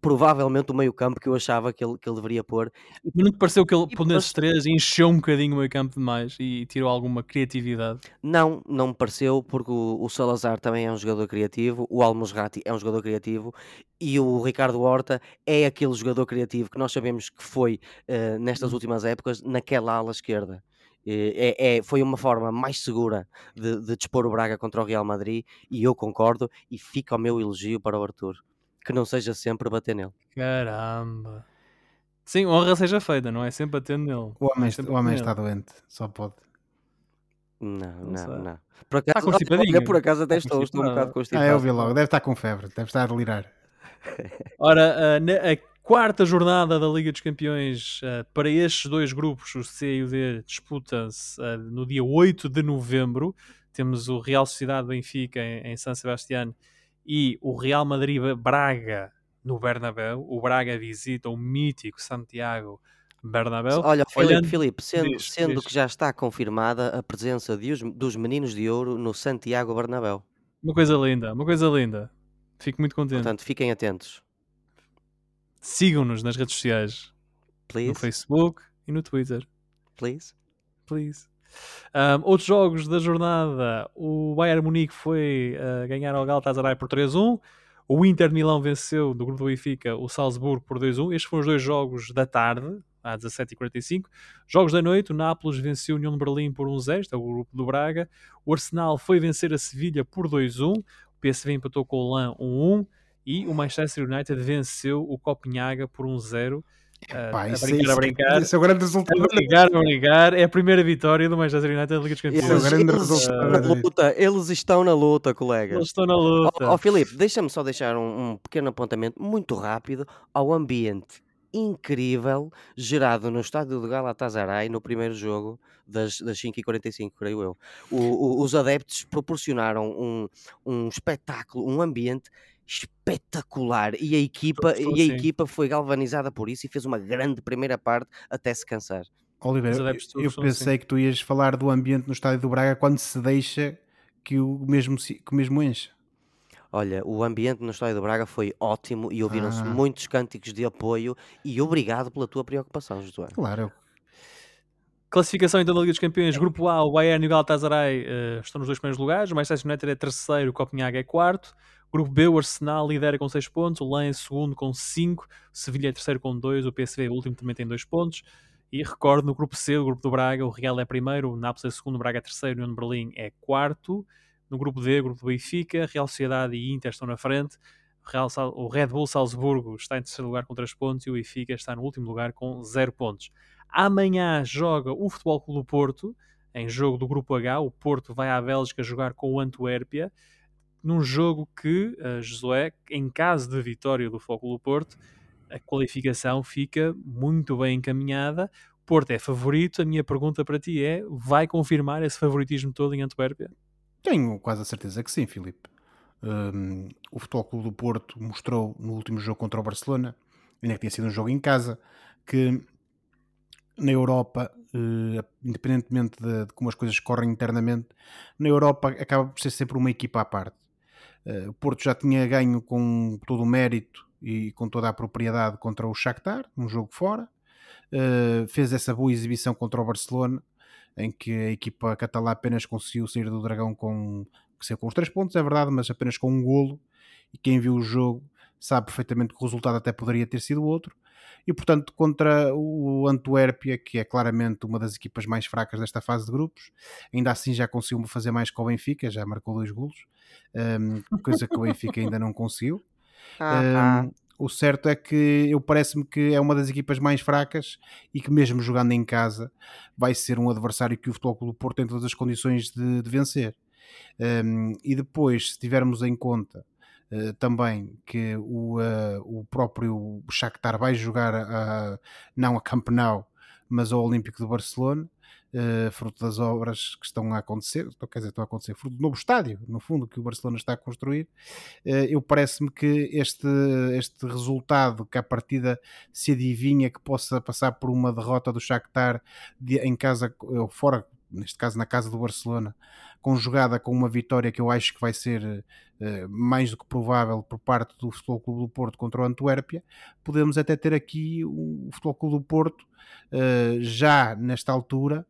provavelmente o meio-campo que eu achava que ele, que ele deveria pôr. E não te pareceu que ele, por nesses três, encheu um bocadinho o meio campo demais e tirou alguma criatividade? Não, não me pareceu, porque o, o Salazar também é um jogador criativo, o Almosrati é um jogador criativo e o Ricardo Horta é aquele jogador criativo que nós sabemos que foi eh, nestas Uhum. últimas épocas naquela ala esquerda. É, é- foi uma forma mais segura de, de dispor o Braga contra o Real Madrid e eu concordo e fica o meu elogio para o Arthur. Que não seja sempre bater nele. Caramba. Sim, honra seja feita, não é sempre batendo nele. O homem, é o homem está doente, só pode. Não, Não não, não. Por acaso, olha, constipadinho. olha, por acaso até Está estou, estou um bocado Ah, constipado. eu vi logo, deve estar com febre, deve estar a delirar. Ora, a, na- a quarta jornada da Liga dos Campeões ah, para estes dois grupos, o C e o D, disputa-se ah, no dia 8 de novembro. Temos o Real Sociedade Benfica em, em San Sebastián e o Real Madrid Braga no Bernabéu. O Braga visita o mítico Santiago Bernabéu. Olha, Filipe, Olhando- Filipe, sendo, Diz, sendo diz. que já está confirmada a presença de os- dos meninos de ouro no Santiago Bernabéu. Uma coisa linda, uma coisa linda. Fico muito contente. Portanto, fiquem atentos. Sigam-nos nas redes sociais, no Please, Facebook e no Twitter. please. please. Um, outros jogos da jornada: o Bayern Munique foi uh, ganhar ao Galatasaray por 3-1. O Inter Milão venceu do grupo do Benfica o Salzburgo por 2-1. Estes foram os dois jogos da tarde, às 17h45. Jogos da noite: o Nápoles venceu o União de Berlim por 1-0, este é o grupo do Braga. O Arsenal foi vencer a Sevilha por 2-1. O PSV empatou com o LAN 1-1. E o Manchester United venceu o Copenhaga por 1-0. Uh, Pá, a isso, brincar, a isso- brincar. Esse é o grande resultado. A brincar, a brincar. É a primeira vitória do Manchester United da Liga dos Esse é o Campeões. grande eles resultado estão da na luta, eles estão na luta, colega. Eles estão na Ó luta. ó, Filipe, deixa-me só deixar um, um pequeno apontamento muito rápido ao ambiente. incrível gerado no estádio de Galatasaray no primeiro jogo das, das 5h45, creio eu. O- o- os adeptos proporcionaram um, um espetáculo, um ambiente espetacular e a equipa, Gostou, e a sim. equipa foi galvanizada por isso e fez uma grande primeira parte até se cansar. Oliveira, Os eu, eu são pensei que tu ias falar do ambiente no estádio do Braga quando se deixa que o mesmo, que o mesmo enche. Olha, o ambiente no Estádio do Braga foi ótimo e ouviram-se Ah. muitos cânticos de apoio e obrigado pela tua preocupação, Josué. Claro, Classificação então da Liga dos Campeões, Grupo A, o Bayern e o Galatasaray eh, estão nos dois primeiros lugares, o Manchester United é terceiro, o Copenhague é quarto. Grupo B, o Arsenal lidera com 6 pontos, o Lens segundo com 5, o Sevilha é terceiro com 2, o PSV último também tem 2 pontos. E recordo, no grupo C, o grupo do Braga, o Real é primeiro, o Nápoles é segundo, o Braga é terceiro, o União Berlim é quarto. No grupo D, o grupo do Benfica, Real Sociedade e Inter estão na frente. Real o Red Bull Salzburgo está em terceiro lugar com 3 pontos e o Benfica está no último lugar com 0 pontos. Amanhã joga o Futebol Clube do Porto, em jogo do Grupo H. O Porto vai à Bélgica jogar com o Antuérpia, num jogo que, eh, Josué, em caso de vitória do Clube do Porto, a qualificação fica muito bem encaminhada. Porto é favorito. A minha pergunta para ti é: vai confirmar esse favoritismo todo em Antuérpia? tenho quase a certeza que sim, Filipe. Hum, o Futebol Clube do Porto mostrou no último jogo contra o Barcelona, ainda que tinha sido um jogo em casa, que na Europa, eh, independentemente de, de como as coisas correm internamente, na Europa acaba por ser sempre uma equipa à parte. Eh, o Porto já tinha ganho com todo o mérito e com toda a propriedade contra o Shakhtar, um jogo fora. Eh, fez essa boa exibição contra o Barcelona, em que a equipa catalã apenas conseguiu sair do Dragão com, com os três pontos, é verdade, mas apenas com um golo. E quem viu o jogo sabe perfeitamente que o resultado até poderia ter sido outro. E portanto, contra o Antuérpia, que é claramente uma das equipas mais fracas desta fase de grupos, ainda assim já conseguiu fazer mais que o Benfica, já marcou dois golos, hum, coisa que o Benfica ainda não conseguiu. Ah, Um, o certo é que eu parece-me que é uma das equipas mais fracas e que mesmo jogando em casa vai ser um adversário que o Futebol Clube do Porto tem todas as condições de, de vencer. Um, e depois, se tivermos em conta uh, também que o, uh, o próprio Shakhtar vai jogar a, não a Camp Nou, mas ao Olímpico de Barcelona, Uh, fruto das obras que estão a acontecer, quer dizer, estão a acontecer, fruto do novo estádio, no fundo, que o Barcelona está a construir, eu parece-me que este, este resultado, que a partida se adivinha que possa passar por uma derrota do Shakhtar de, em casa, ou fora, neste caso na casa do Barcelona, conjugada com uma vitória que eu acho que vai ser uh, mais do que provável por parte do Futebol Clube do Porto contra o Antuérpia, podemos até ter aqui o Futebol Clube do Porto uh, já nesta altura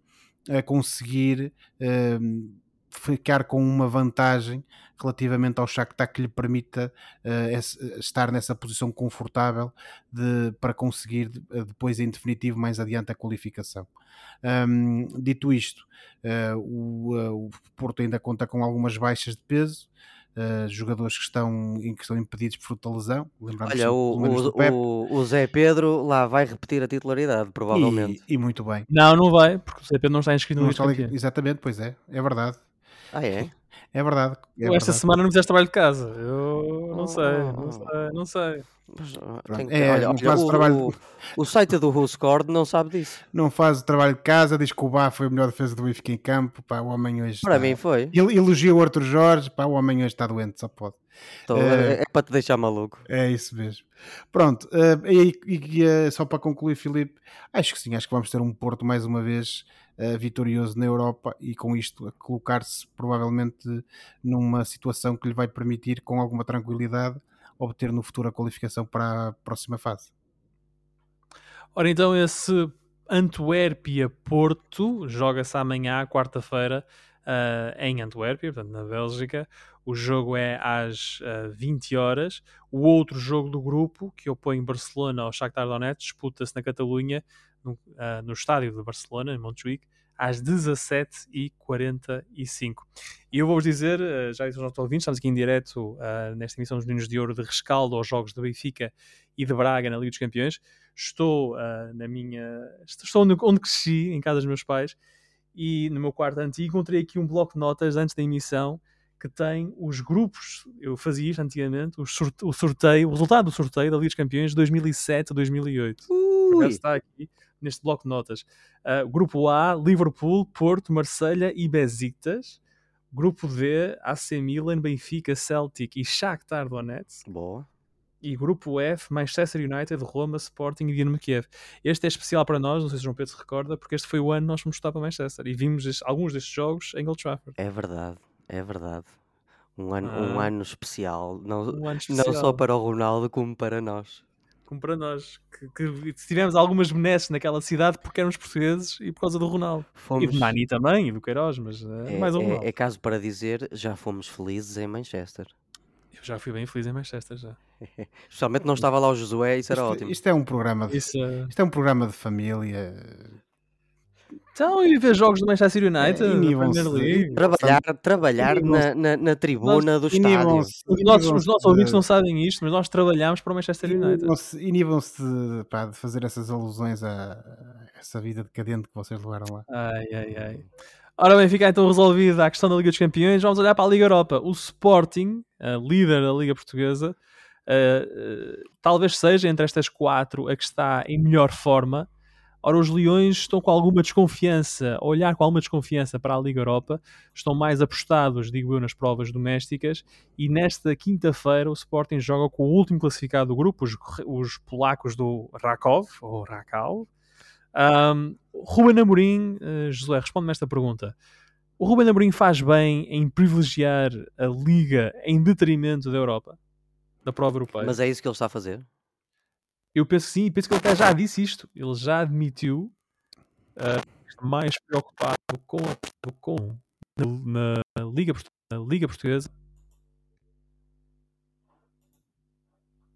a conseguir uh, ficar com uma vantagem relativamente ao Shakhtar que lhe permita uh, estar nessa posição confortável de, para conseguir depois em definitivo mais adiante a qualificação. Um, dito isto, uh, o, o, Porto ainda conta com algumas baixas de peso. Uh, jogadores que estão, que estão impedidos por fruto da lesão. Olha, o, o, o, Zé Pedro lá vai repetir a titularidade, provavelmente. E, e muito bem. Não, não vai, porque o Zé Pedro não está inscrito no está ali, Exatamente, pois é, é verdade. Ah, é? É verdade. É esta verdade. semana não fizeste trabalho de casa. Eu não sei, não sei, não sei. Tem, é, olha, olha, o, trabalho... o, o, site do WhoScored não sabe disso. Não faz o trabalho de casa, diz que o Bá foi a melhor defesa do Benfica em campo. Pá, o homem hoje Para está... mim foi. Ele elogia o Arthur Jorge, pá, o homem hoje está doente, só pode. Tô, é... é, para te deixar maluco. É isso mesmo. Pronto, uh, e, e, e, só para concluir, Filipe, acho que sim, acho que vamos ter um Porto mais uma vez uh, vitorioso na Europa e com isto colocar-se provavelmente numa situação que lhe vai permitir, com alguma tranquilidade, obter no futuro a qualificação para a próxima fase. Ora, então esse Antuérpia-Porto joga-se amanhã, quarta-feira, uh, em Antuérpia, portanto na Bélgica. O jogo é às uh, 20 horas. O outro jogo do grupo, que opõe Barcelona ao Shakhtar Donetsk, disputa-se na Catalunha, no, uh, no estádio de Barcelona, em Montjuic, às 17h45. E eu vou-vos dizer, uh, já disse aos nossos ouvintes, estamos aqui em direto uh, nesta emissão dos Meninos de Ouro de rescaldo aos jogos de Benfica e de Braga na Liga dos Campeões. Estou na minha... Estou onde, onde cresci, em casa dos meus pais, e no meu quarto antigo encontrei aqui um bloco de notas antes da emissão que tem os grupos, eu fazia isto antigamente, o sorteio, o, sorteio, o resultado do sorteio da Liga dos Campeões de 2007 a 2008. Ui, Está aqui neste bloco de notas. Uh, grupo A, Liverpool, Porto, Marselha e Besiktas. Grupo D, AC Milan, Benfica, Celtic e Shakhtar Donetsk. boa. E grupo F, Manchester United, Roma, Sporting e Dinamo Kiev. Este é especial para nós, não sei se o João Pedro se recorda, porque este foi o ano que nós fomos estar para Manchester e vimos este- alguns destes jogos em Old Trafford. É verdade, é verdade. Um ano, um Ah. ano especial, não, Um ano não especial, só para o Ronaldo como para nós. Como para nós, que, que tivemos algumas benesses naquela cidade porque éramos portugueses e por causa do Ronaldo. E Fomos, do Nani também, e do Queiroz, mas eh, é, mais um é- é caso para dizer, já fomos felizes em Manchester. Eu já fui bem feliz em Manchester já. Especialmente não estava lá o Josué, isso era isto, ótimo. isto é um programa de, Isso, eh, isto é um programa de família. Então, e ver jogos do Manchester United, É, de- League. Trabalhar, trabalhar na, na, na tribuna do estádio. Os nossos, os nossos ouvintes não sabem isto, mas nós trabalhamos para o Manchester United. inibam-se- de, pá, de fazer essas alusões a, essa vida decadente que vocês levaram lá. Ai, ai, ai. Ora bem, fica então resolvida a questão da Liga dos Campeões. Vamos olhar para a Liga Europa. O Sporting, a líder da Liga Portuguesa, eh, eh, talvez seja entre estas quatro a que está em melhor forma. Ora, os Leões estão com alguma desconfiança, a olhar com alguma desconfiança para a Liga Europa, estão mais apostados, digo eu, nas provas domésticas. E nesta quinta-feira, o Sporting joga com o último classificado do grupo, os, os polacos do Rakov, ou Rakau. Um, Ruben Amorim, uh, Josué, responde-me esta pergunta. O Ruben Amorim faz bem em privilegiar a Liga em detrimento da Europa? Da prova europeia? Mas é isso que ele está a fazer? Eu penso que sim, penso que ele até já disse isto. Ele já admitiu uh, mais preocupado com, com na, na, Liga, na Liga Portuguesa.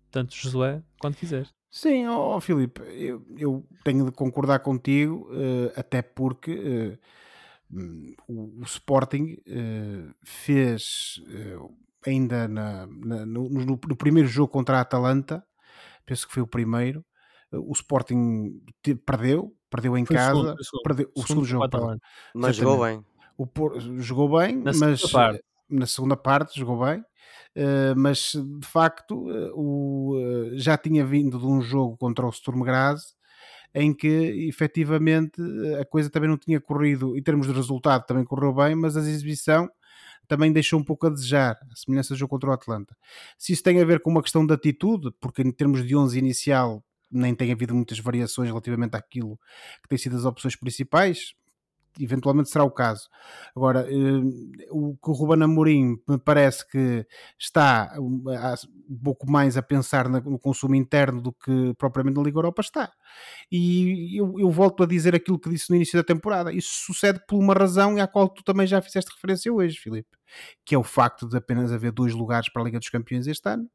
Portanto, Josué, quando quiseres. Sim, ó ó, Filipe, eu, eu tenho de concordar contigo, eh, até porque hum, o, o Sporting eh, fez ainda na- na- no, no- no primeiro jogo contra a Atalanta, penso que foi o primeiro, eh, o Sporting te- perdeu, perdeu em Foi casa, segundo, o segundo. perdeu, o segundo segundo jogo, perdão. Mas jogou bem. O Por- jogou bem, Na mas segunda parte. eh, na segunda parte jogou bem, eh, mas de facto eh, o, eh, já tinha vindo de um jogo contra o Sturm Graz em que efetivamente a coisa também não tinha corrido, em termos de resultado também correu bem, mas a exibição também deixou um pouco a desejar, a semelhança do jogo contra o Atlanta. Se isso tem a ver com uma questão de atitude, porque em termos de 11 inicial nem tem havido muitas variações relativamente àquilo que têm sido as opções principais, eventualmente será o caso. Agora, eh, o que o Ruben Amorim me parece que está um, pouco mais a pensar no consumo interno do que propriamente na Liga Europa está. E eu, eu volto a dizer aquilo que disse no início da temporada. Isso sucede por uma razão à qual tu também já fizeste referência hoje, Filipe, que é o facto de apenas haver dois lugares para a Liga dos Campeões este ano.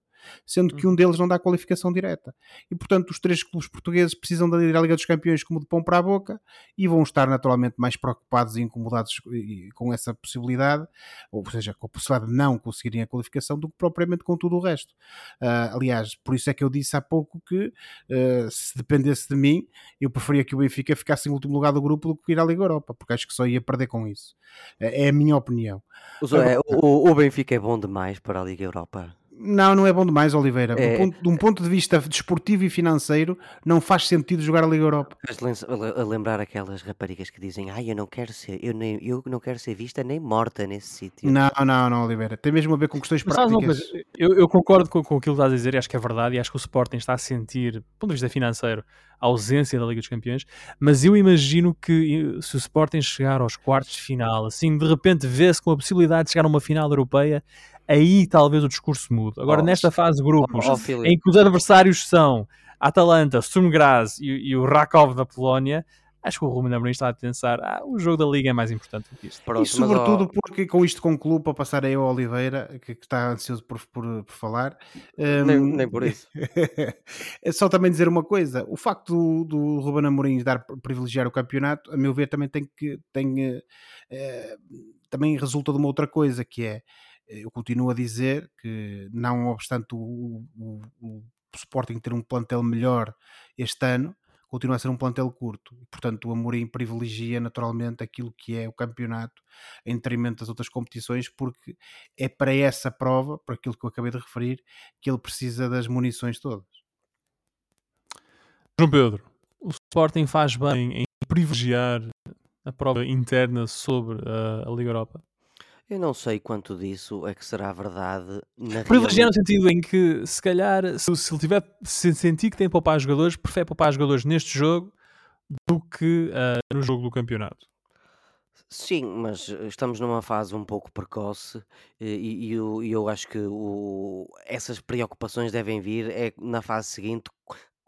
Sendo que um deles não dá qualificação direta. E portanto, os três clubes portugueses precisam de ir à Liga dos Campeões como de pão para a boca e vão estar naturalmente mais preocupados e incomodados com essa possibilidade, ou seja, com a possibilidade de não conseguirem a qualificação, do que propriamente com tudo o resto. Ah, aliás, por isso é que eu disse há pouco que ah, se dependesse de mim, eu preferia que o Benfica ficasse em último lugar do grupo do que ir à Liga Europa, porque acho que só ia perder com isso. É é a minha opinião. O, o, o Benfica é bom demais para a Liga Europa. Não, não é bom demais, Oliveira. É. ponto- de um ponto de vista desportivo e financeiro, não faz sentido jogar a Liga Europa. Faz a lembrar aquelas raparigas que dizem ai eu não quero ser, eu, nem, eu não quero ser vista nem morta nesse sítio. Não, não, não, Oliveira. Tem mesmo a ver com questões Mas práticas. coisa? Eu, eu concordo com, com aquilo que estás a dizer e acho que é verdade e acho que o Sporting está a sentir, do ponto de vista financeiro, a ausência da Liga dos Campeões, mas eu imagino que eh, se o Sporting chegar aos quartos de final, assim, de repente vê-se com a possibilidade de chegar a uma final europeia, aí talvez o discurso mude. Agora, Oh, nesta fase de grupos, Oh, oh, em que os adversários são Atalanta, Sturm Graz e, e o Rakov da Polónia, acho que o Ruben Amorim está a pensar, ah, o jogo da Liga é mais importante do que isto. Pronto, e mas, sobretudo ó, porque com isto concluo para passar aí ao Oliveira, que, que está ansioso por, por, por falar. nem, Hum, nem por isso. é só também dizer uma coisa: o facto do, do Ruben Amorim dar privilegiar o campeonato, a meu ver, também tem que tem, eh, eh, também resulta de uma outra coisa que é eu continuo a dizer que não obstante o, o- o Sporting ter um plantel melhor este ano, continua a ser um plantel curto. Portanto, o Amorim privilegia naturalmente aquilo que é o campeonato em detrimento das outras competições, porque é para essa prova, para aquilo que eu acabei de referir, que ele precisa das munições todas. João Pedro, o Sporting faz bem em privilegiar a prova interna sobre a Liga Europa? Eu não sei quanto disso é que será verdade na Privilegiar no sentido em que, se calhar, se, se ele tiver, se sentir que tem que poupar jogadores, prefere poupar jogadores neste jogo do que uh, no jogo do campeonato. Sim, mas estamos numa fase um pouco precoce e, e eu, e eu acho que o- essas preocupações devem vir é na fase seguinte,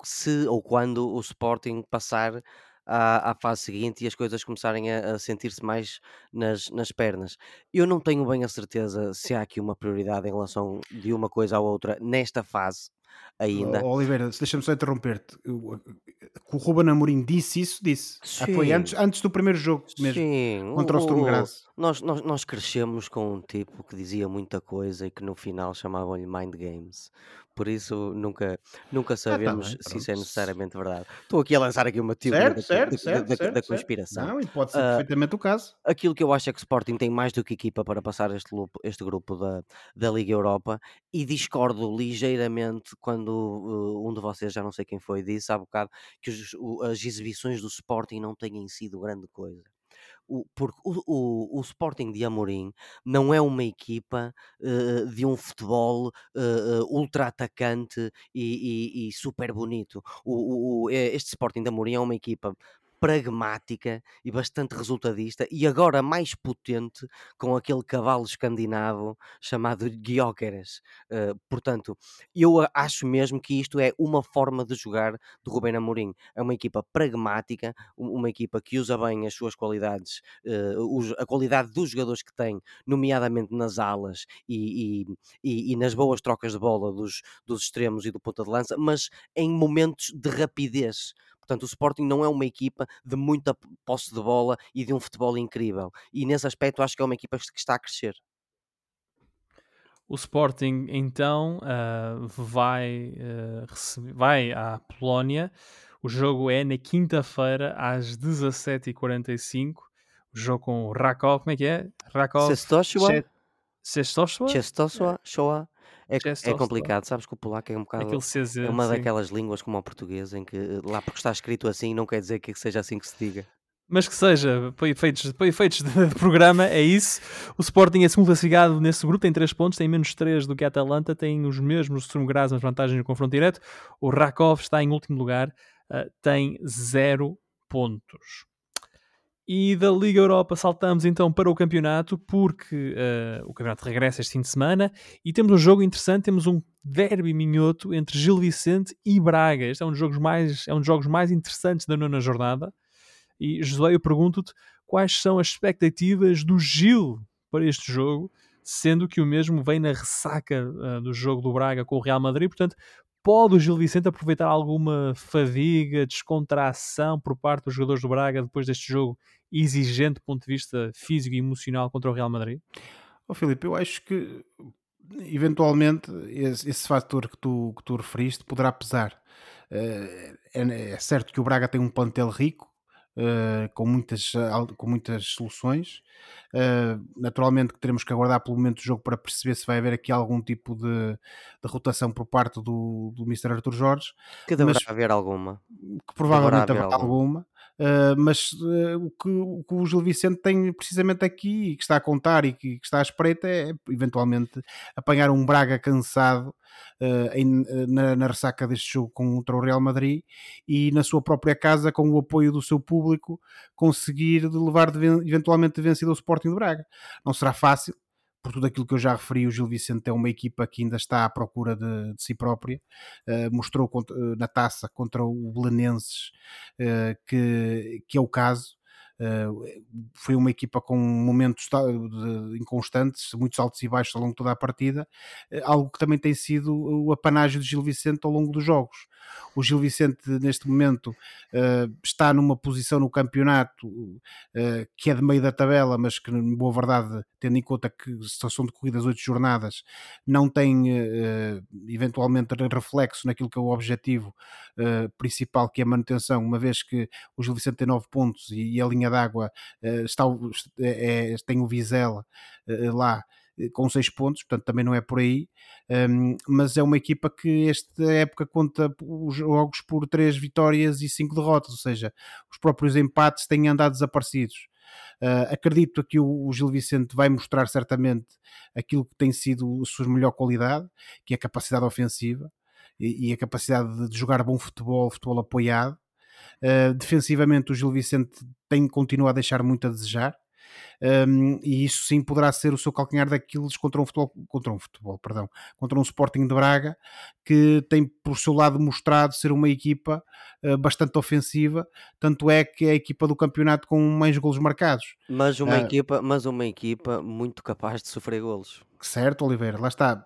se ou quando o Sporting passar à, à fase seguinte e as coisas começarem a, a sentir-se mais nas, nas pernas. Eu não tenho bem a certeza se há aqui uma prioridade em relação de uma coisa à outra nesta fase ainda. Oh, Oliveira, deixa-me só interromper-te. O Ruben Amorim disse isso, disse. Ah, Foi Sim, antes, antes do primeiro jogo mesmo, sim. contra o Sturm o- o- Graz. nós, nós, nós crescemos com um tipo que dizia muita coisa e que no final chamavam-lhe mind games. Por isso nunca, nunca Ah, tá sabemos bem, se isso é necessariamente verdade. Estou aqui a lançar aqui uma teoria Certo, da, certo, da- certo, da- certo, da conspiração. Não, e pode ser Ah, perfeitamente o caso. Aquilo que eu acho é que o Sporting tem mais do que equipa para passar este, este grupo da, da Liga Europa e discordo ligeiramente quando uh, um de vocês, já não sei quem foi, disse há bocado que os- o- as exibições do Sporting não têm sido grande coisa. O, porque o, o, o Sporting de Amorim não é uma equipa uh, de um futebol uh, uh, ultra atacante e, e- e super bonito. O, o- este Sporting de Amorim é uma equipa pragmática e bastante resultadista e agora mais potente com aquele cavalo escandinavo chamado Gyökeres. Uh, portanto, eu acho mesmo que isto é uma forma de jogar de Rubén Amorim. É uma equipa pragmática, uma equipa que usa bem as suas qualidades, uh, a qualidade dos jogadores que tem, nomeadamente nas alas e, e- e- e nas boas trocas de bola dos, dos extremos e do ponta de lança, mas em momentos de rapidez. Portanto, o Sporting não é uma equipa de muita posse de bola e de um futebol incrível. E nesse aspecto acho que é uma equipa que está a crescer. O Sporting então ah, vai, ah, receber- vai à Polónia. O jogo é na quinta-feira às 17h45. O jogo com o Rakov, como é que é? Rakov Cestoshua, Che- Czestochowa? Cestoshua, Shoa. É, é Czestochowa. complicado, sabes que o polaco é um bocado. É uma sim. daquelas línguas como o português em que eh, lá porque está escrito assim não quer dizer que seja assim que se diga. Mas que seja, para efeitos, para efeitos de, programa, é isso. O Sporting é segundo classificado nesse grupo, tem 3 pontos, tem menos 3 do que a Atalanta, tem os mesmos Graz nas vantagens no confronto direto. O Rakov está em último lugar, ah, tem 0 pontos. E da Liga Europa saltamos então para o campeonato, porque ah, o campeonato regressa este fim de semana e temos um jogo interessante, temos um derby minhoto entre Gil Vicente e Braga. Este é um dos jogos mais, é um dos jogos mais interessantes da nona jornada. E Josué, eu pergunto-te quais são as expectativas do Gil para este jogo, sendo que o mesmo vem na ressaca ah, do jogo do Braga com o Real Madrid, portanto, pode o Gil Vicente aproveitar alguma fadiga, descontração por parte dos jogadores do Braga depois deste jogo exigente do ponto de vista físico e emocional contra o Real Madrid? Ó Filipe, eu acho que eventualmente esse, esse fator que tu, que tu referiste poderá pesar. Eh, é, é certo que o Braga tem um plantel rico, eh, com, muitas, com muitas soluções. Eh, naturalmente que teremos que aguardar pelo momento do jogo para perceber se vai haver aqui algum tipo de, de rotação por parte do, do Mr. Arthur Jorge, Que deverá Mas- haver alguma. que provavelmente haver haverá alguma. Uh, mas uh, o, que, o que o Gil Vicente tem precisamente aqui e que está a contar e que, que está à espreita é eventualmente apanhar um Braga cansado uh, em- na, na ressaca deste jogo contra o Real Madrid e na sua própria casa com o apoio do seu público conseguir levar de ven- eventualmente vencido o Sporting de Braga. Não será fácil, por tudo aquilo que eu já referi, o Gil Vicente é uma equipa que ainda está à procura de, de si própria. Uh, mostrou contra- uh, na taça contra o Belenenses uh, que, que é o caso. Uh, foi uma equipa com momentos inconstantes, muitos altos e baixos ao longo de toda a partida, algo que também tem sido o apanágio de Gil Vicente ao longo dos jogos. O Gil Vicente, neste momento, uh, está numa posição no campeonato uh, que é de meio da tabela, mas que, em boa verdade, tendo em conta que são de corridas oito jornadas, não tem uh, eventualmente reflexo naquilo que é o objetivo principal, que é a manutenção, uma vez que o Gil Vicente tem nove pontos e, a linha d'água está, é, tem o Vizela lá. eh, com 6 pontos, portanto também não é por aí, um, mas é uma equipa que esta época conta os jogos por 3 vitórias e 5 derrotas, ou seja, os próprios empates têm andado desaparecidos. Uh, acredito que o, o, Gil Vicente vai mostrar certamente aquilo que tem sido a sua melhor qualidade, que é a capacidade ofensiva e, e a capacidade de jogar bom futebol, futebol apoiado. Uh, defensivamente, o Gil Vicente tem continuado a deixar muito a desejar um, e isso sim poderá ser o seu calcanhar daqueles contra um futebol, contra um futebol, perdão, contra um Sporting de Braga que tem por seu lado mostrado ser uma equipa uh, bastante ofensiva, tanto é que é a equipa do campeonato com mais golos marcados. Mas uma, uh, equipa, mas uma equipa muito capaz de sofrer golos. Certo, Oliveira, lá está.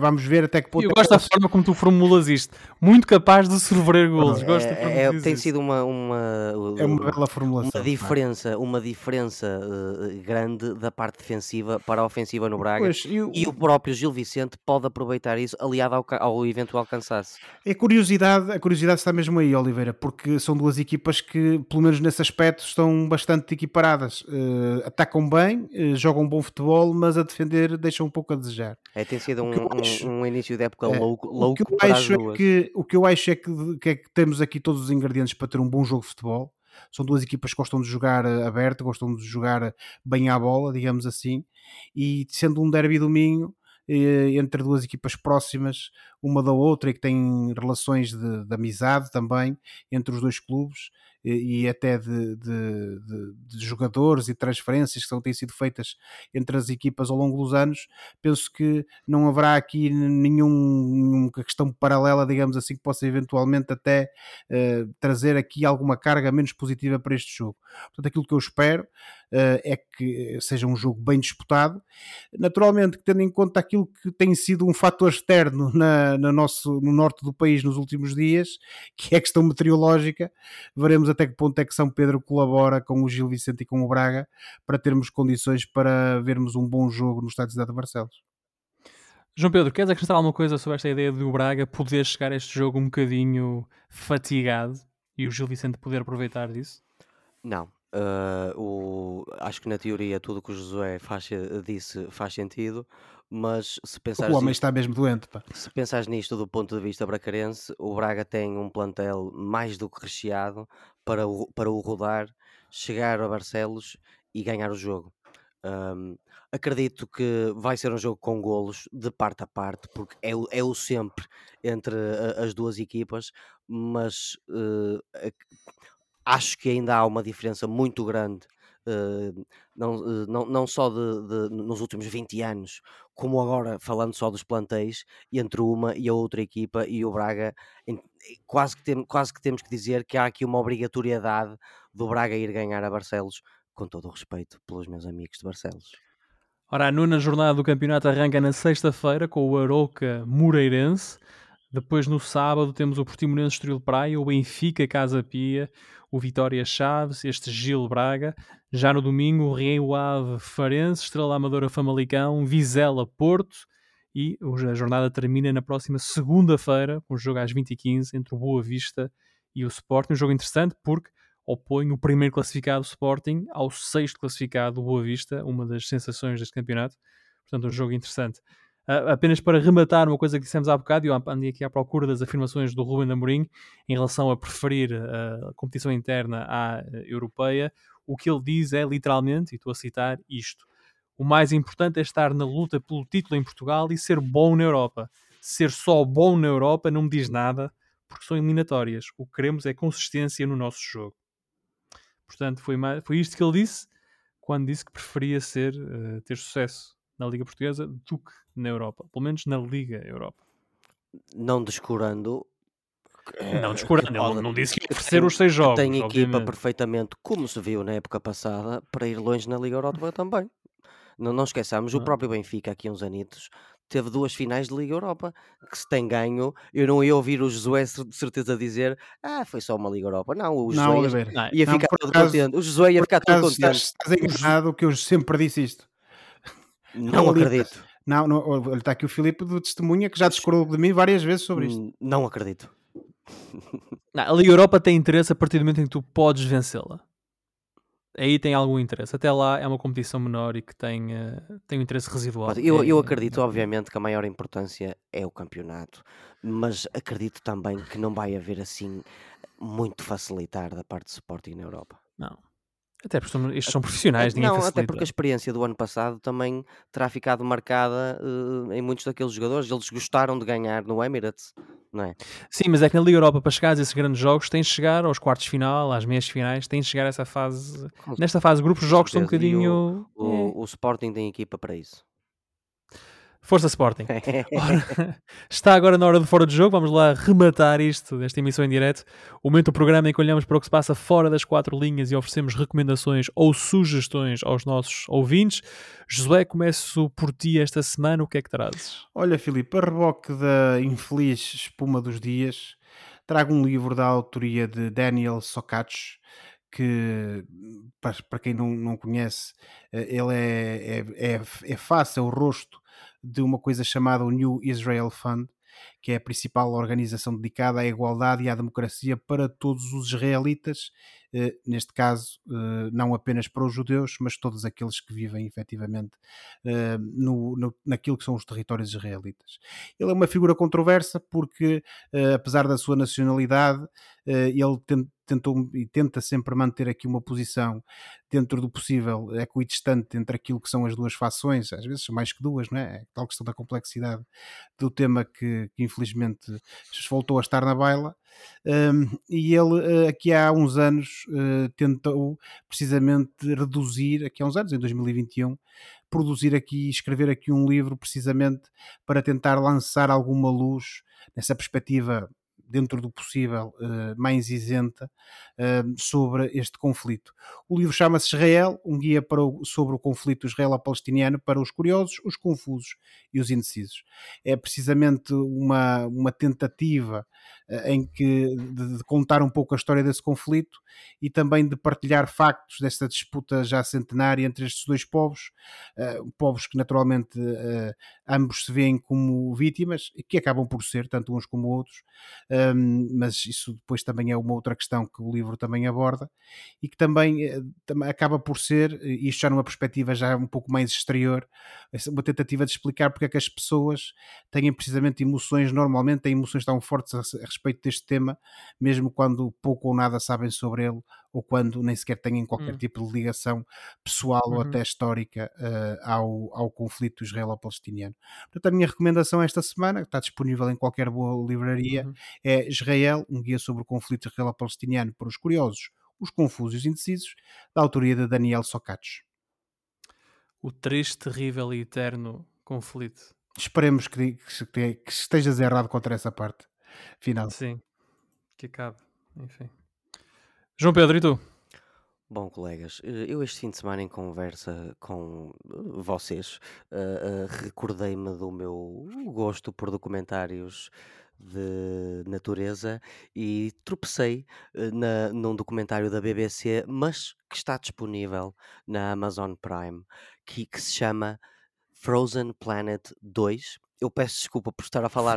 Vamos ver até que ponto. Eu é gosto da forma como tu formulas isto. Muito capaz de sofrer golos. É, gosto é, é, tem sido uma, uma, é uma bela formulação. Uma diferença, uma diferença uh, grande da parte defensiva para a ofensiva no Braga. Pois, eu... E o próprio Gil Vicente pode aproveitar isso, aliado ao, ao eventual cansaço. É curiosidade, a curiosidade está mesmo aí, Oliveira, porque são duas equipas que, pelo menos nesse aspecto, estão bastante equiparadas. Uh, atacam bem, uh, jogam bom futebol, mas a defender deixa um pouco a desejar. É, tem sido um, acho, um, um, início de época é, louco, louco o que eu acho é que O que eu acho é que, que, é que temos aqui todos os ingredientes para ter um bom jogo de futebol. São duas equipas que gostam de jogar eh, aberto, gostam de jogar bem à bola, digamos assim, e sendo um derby domingo, eh, entre duas equipas próximas uma da outra e que têm relações de, de amizade também entre os dois clubes e, até de, de, de, jogadores e transferências que são, têm sido feitas entre as equipas ao longo dos anos, penso que não haverá aqui nenhum, nenhuma questão paralela, digamos assim, que possa eventualmente até uh, trazer aqui alguma carga menos positiva para este jogo. Portanto, aquilo que eu espero uh, é que seja um jogo bem disputado. Naturalmente, tendo em conta aquilo que tem sido um fator externo na, na nosso, no norte do país nos últimos dias, que é a questão meteorológica, veremos até que ponto é que São Pedro colabora com o Gil Vicente e com o Braga para termos condições para vermos um bom jogo no estádio Cidade de Barcelos. João Pedro, queres acrescentar alguma coisa sobre esta ideia de o Braga poder chegar a este jogo um bocadinho fatigado e o Gil Vicente poder aproveitar disso? Não. Uh, o, acho que na teoria tudo o que o Josué faz, disse faz sentido, mas se pensar o homem está mesmo doente. Pá. Se pensares nisto do ponto de vista bracarense, o Braga tem um plantel mais do que recheado para o, para o rodar, chegar a Barcelos e ganhar o jogo. Um, acredito que vai ser um jogo com golos de parte a parte, porque é, o, é o sempre entre a, as duas equipas, mas uh, acho que ainda há uma diferença muito grande. Uh, não, uh, não, não só de, de, nos últimos 20 anos, como agora falando só dos plantéis, entre uma e a outra equipa e o Braga, em, quase, que tem, quase que temos que dizer que há aqui uma obrigatoriedade do Braga ir ganhar a Barcelos, com todo o respeito pelos meus amigos de Barcelos. Ora, a nona jornada do campeonato arranca na sexta-feira com o Aroca Moreirense. Depois, no sábado, temos o Portimonense Estoril Praia, o Benfica Casa Pia, o Vitória Chaves, este Gil Braga. Já no domingo, o Rio Ave Farense, Estrela Amadora Famalicão, Vizela Porto. E a jornada termina na próxima segunda-feira, com o jogo às 20h15 entre o Boa Vista e o Sporting. Um jogo interessante porque opõe o primeiro classificado Sporting ao sexto classificado Boa Vista, uma das sensações deste campeonato. Portanto, um jogo interessante. Apenas para rematar uma coisa que dissemos há bocado, eu andei aqui à procura das afirmações do Ruben Amorim em relação a preferir a competição interna à europeia. O que ele diz é literalmente, e estou a citar isto: o mais importante é estar na luta pelo título em Portugal e ser bom na Europa. Ser só bom na Europa não me diz nada, porque são eliminatórias. O que queremos é consistência no nosso jogo. Portanto, foi, mais, foi isto que ele disse quando disse que preferia ser, uh, ter sucesso na Liga Portuguesa do que na Europa, pelo menos na Liga Europa. Não descurando. Não descurando, ele não, não disse que ia oferecer os seis jogos. Tem equipa perfeitamente, como se viu na época passada, para ir longe na Liga Europa também. Não, não esqueçamos, ah. o próprio Benfica, aqui uns anitos, teve duas finais de Liga Europa, que se tem ganho, eu não ia ouvir o Josué de certeza dizer ah, foi só uma Liga Europa. Não, o Não, Josué ia, Oliveira. Não, ia Não, ficar por todo acaso- contente. O Josué ia ficar todo contente. estás, estás enganado que eu sempre disse isto. Não Oliveira. acredito. Não, não, está aqui o Filipe do Testemunha que já discordou de mim várias vezes sobre isto. Hum, Não acredito. Não, a Liga Europa tem interesse a partir do momento em que tu podes vencê-la. Aí tem algum interesse. Até lá é uma competição menor e que tem, eh, tem um interesse residual. Eu, que eu é- acredito, obviamente, que a maior importância é o campeonato, mas acredito também que não vai haver assim muito facilitar da parte do Sporting na Europa. Não. Até porque estes são profissionais, ninguém não, até facilita. porque a experiência do ano passado também terá ficado marcada eh, em muitos daqueles jogadores. Eles gostaram de ganhar no Emirates, não é? Sim, mas é que na Liga Europa, para chegar a esses grandes jogos, tens de chegar aos quartos de final, às meias finais, tens de chegar a essa fase. Nesta fase, grupos de jogos estão um bocadinho. O, eh, o Sporting tem equipa para isso. Força Sporting. Ora, está agora na hora do fora de jogo. Vamos lá rematar isto desta emissão em direto. O momento do programa em que olhamos para o que se passa fora das quatro linhas e oferecemos recomendações ou sugestões aos nossos ouvintes. Josué, começo por ti esta semana. O que é que trazes? Olha, Filipe, a reboque da infeliz espuma dos dias, trago um livro da autoria de Daniel Sokatch, que, para, para quem não, não conhece, eh, ele é, é, é, é face, é o rosto de uma coisa chamada o New Israel Fund, que é a principal organização dedicada à igualdade e à democracia para todos os israelitas, eh, neste caso, eh, não apenas para os judeus, mas todos aqueles que vivem efetivamente eh, no, no- naquilo que são os territórios israelitas. Ele é uma figura controversa porque, apesar da sua nacionalidade, ele ten- tentou e tenta sempre manter aqui uma posição dentro do possível equidistante entre aquilo que são as duas fações, às vezes mais que duas, não é? É Tal questão da complexidade do tema que, que infelizmente voltou a estar na baila. Um, e ele eh, aqui há uns anos eh, tentou precisamente reduzir, aqui há uns anos, em 2021, produzir aqui, escrever aqui um livro precisamente para tentar lançar alguma luz nessa perspectiva dentro do possível eh, mais isenta eh, sobre este conflito. O livro chama-se Israel, um guia para o- sobre o conflito israelo-palestiniano para os curiosos, os confusos e os indecisos. É precisamente uma, uma tentativa em que de, de contar um pouco a história desse conflito e também de partilhar factos desta disputa já centenária entre estes dois povos, eh, povos que naturalmente eh, ambos se veem como vítimas que acabam por ser, tanto uns como outros, um, mas isso depois também é uma outra questão que o livro também aborda e que também, eh, também acaba por ser, isto já numa perspectiva já um pouco mais exterior, uma tentativa de explicar porque é que as pessoas têm precisamente emoções, normalmente têm emoções tão fortes a respeito deste tema, mesmo quando pouco ou nada sabem sobre ele ou quando nem sequer têm qualquer Hum. tipo de ligação pessoal ou Uhum. até histórica eh, ao, ao conflito israelo-palestiniano. Portanto, a minha recomendação esta semana, que está disponível em qualquer boa livraria, Uhum. é Israel, um guia sobre o conflito israelo-palestiniano para os curiosos, os confusos e os indecisos, da autoria de Daniel Sokatch. O triste, terrível e eterno conflito. Esperemos que, que, que estejas errado contra essa parte final. Sim. Que acabe. Enfim. João Pedro, e tu? Bom, colegas, eh, eu este fim de semana em conversa com eh, vocês, eh, eh, recordei-me do meu gosto por documentários de natureza e tropecei na, num documentário da BBC, mas que está disponível na Amazon Prime, que, que se chama Frozen Planet 2. Eu peço desculpa por estar a falar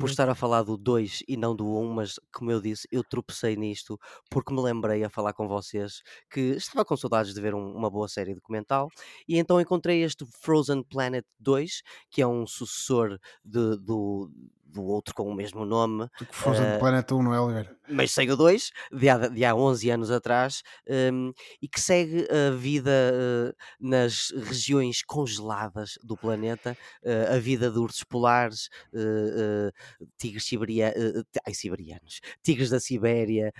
por estar a falar do 2 e não do 1, mas como eu disse, eu tropecei nisto porque me lembrei a falar com vocês que estava com saudades de ver um- uma boa série documental e então encontrei este Frozen Planet 2, que é um sucessor de- do, do outro com o mesmo nome, Tu que Frozen Eh, Planet 1, não é, Oliveira? mas sem o 2, de há, de há 11 anos atrás, hum, e que segue a vida eh, nas regiões congeladas do planeta, eh, a vida de ursos polares, eh, tigres siberia, ai, siberianos, tigres da Sibéria,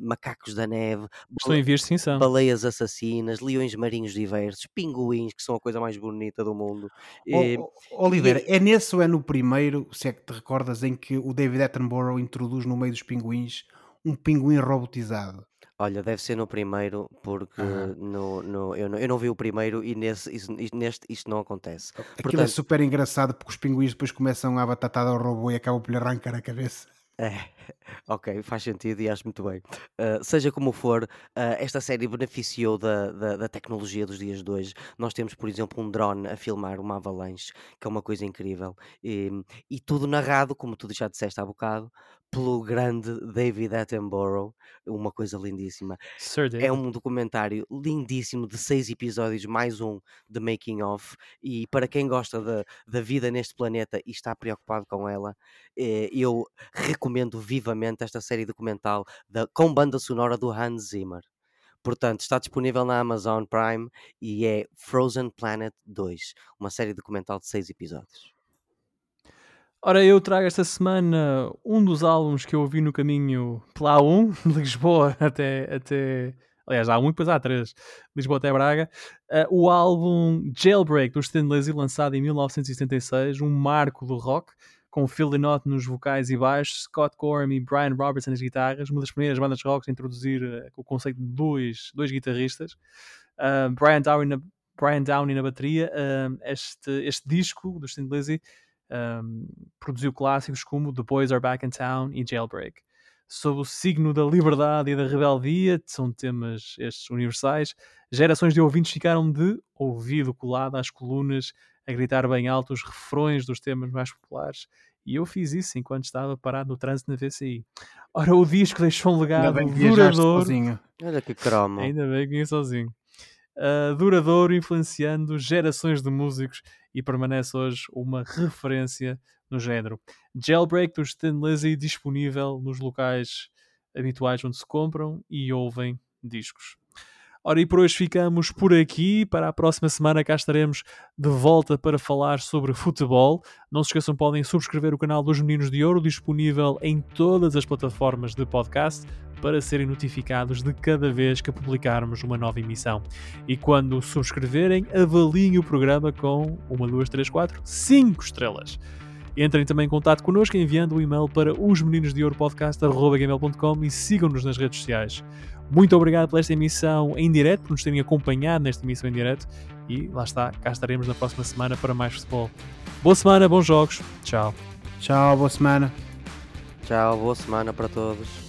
macacos da neve, Estão em extinção. baleias assassinas, leões marinhos diversos, pinguins, que são a coisa mais bonita do mundo. E- Ó- ó, Oliveira, é nesse ou é no primeiro, se é que te recordas, em que o David Attenborough introduz no meio dos pinguins um pinguim robotizado? Olha, deve ser no primeiro, porque Aham. no, no- eu, não, eu não vi o primeiro e nesse, isso- neste isto não acontece. Aquilo é Portanto, super engraçado porque os pinguins depois começam a batatada ao robô e acabam por lhe arrancar a cabeça. É, ok, faz sentido e acho muito bem. Ah, seja como for, ah, esta série beneficiou da, da, da tecnologia dos dias de hoje. Nós temos, por exemplo, um drone a filmar uma avalanche, que é uma coisa incrível. E, e tudo narrado, como tu já disseste há bocado, pelo grande David Attenborough, uma coisa lindíssima. É um documentário lindíssimo de seis episódios, mais um de Making of. E para quem gosta da, da vida neste planeta e está preocupado com ela, eh, eu recomendo vivamente esta série documental da, com banda sonora do Hans Zimmer. Portanto, está disponível na Amazon Prime e é Frozen Planet 2, uma série documental de seis episódios. Ora, eu trago esta semana um dos álbuns que eu ouvi no caminho pela A1, de Lisboa até. até aliás, há um e depois há três, Lisboa até Braga. Uh, o álbum Jailbreak do Stan Lazy, lançado em 1976, um marco do rock, com Phil Lynott nos vocais e baixos, Scott Gorham e Brian Robertson nas guitarras, uma das primeiras bandas rock a introduzir uh, o conceito de dois, dois guitarristas. Uh, Brian, Downey na, Brian Downey na bateria. Este, este disco do Stan Lazy um, produziu clássicos como The Boys Are Back in Town e Jailbreak. Sob o signo da liberdade e da rebeldia, são temas estes universais, gerações de ouvintes ficaram de ouvido colado às colunas, a gritar bem alto os refrões dos temas mais populares. E eu fiz isso enquanto estava parado no trânsito na VCI. Ora, o disco deixou um Ainda legado bem que viajaste duradouro. sozinho. Olha que cromo. Ainda bem que ia sozinho. Uh, duradouro, influenciando gerações de músicos e permanece hoje uma referência no género. Jailbreak do Stan Lizzy disponível nos locais habituais onde se compram e ouvem discos. Ora, e por hoje ficamos por aqui. Para a próxima semana cá estaremos de volta para falar sobre futebol. Não se esqueçam, podem subscrever o canal dos Meninos de Ouro, disponível em todas as plataformas de podcast, para serem notificados de cada vez que publicarmos uma nova emissão. E quando subscreverem, avaliem o programa com uma, duas, três, quatro, cinco estrelas. Entrem também em contato connosco enviando o um e-mail para os meninos de ouro podcast.gmail.com e sigam-nos nas redes sociais. Muito obrigado por esta emissão em direto, por nos terem acompanhado nesta emissão em direto. E lá está, cá estaremos na próxima semana para mais futebol. Boa semana, bons jogos. Tchau. Tchau, boa semana. Tchau, boa semana para todos.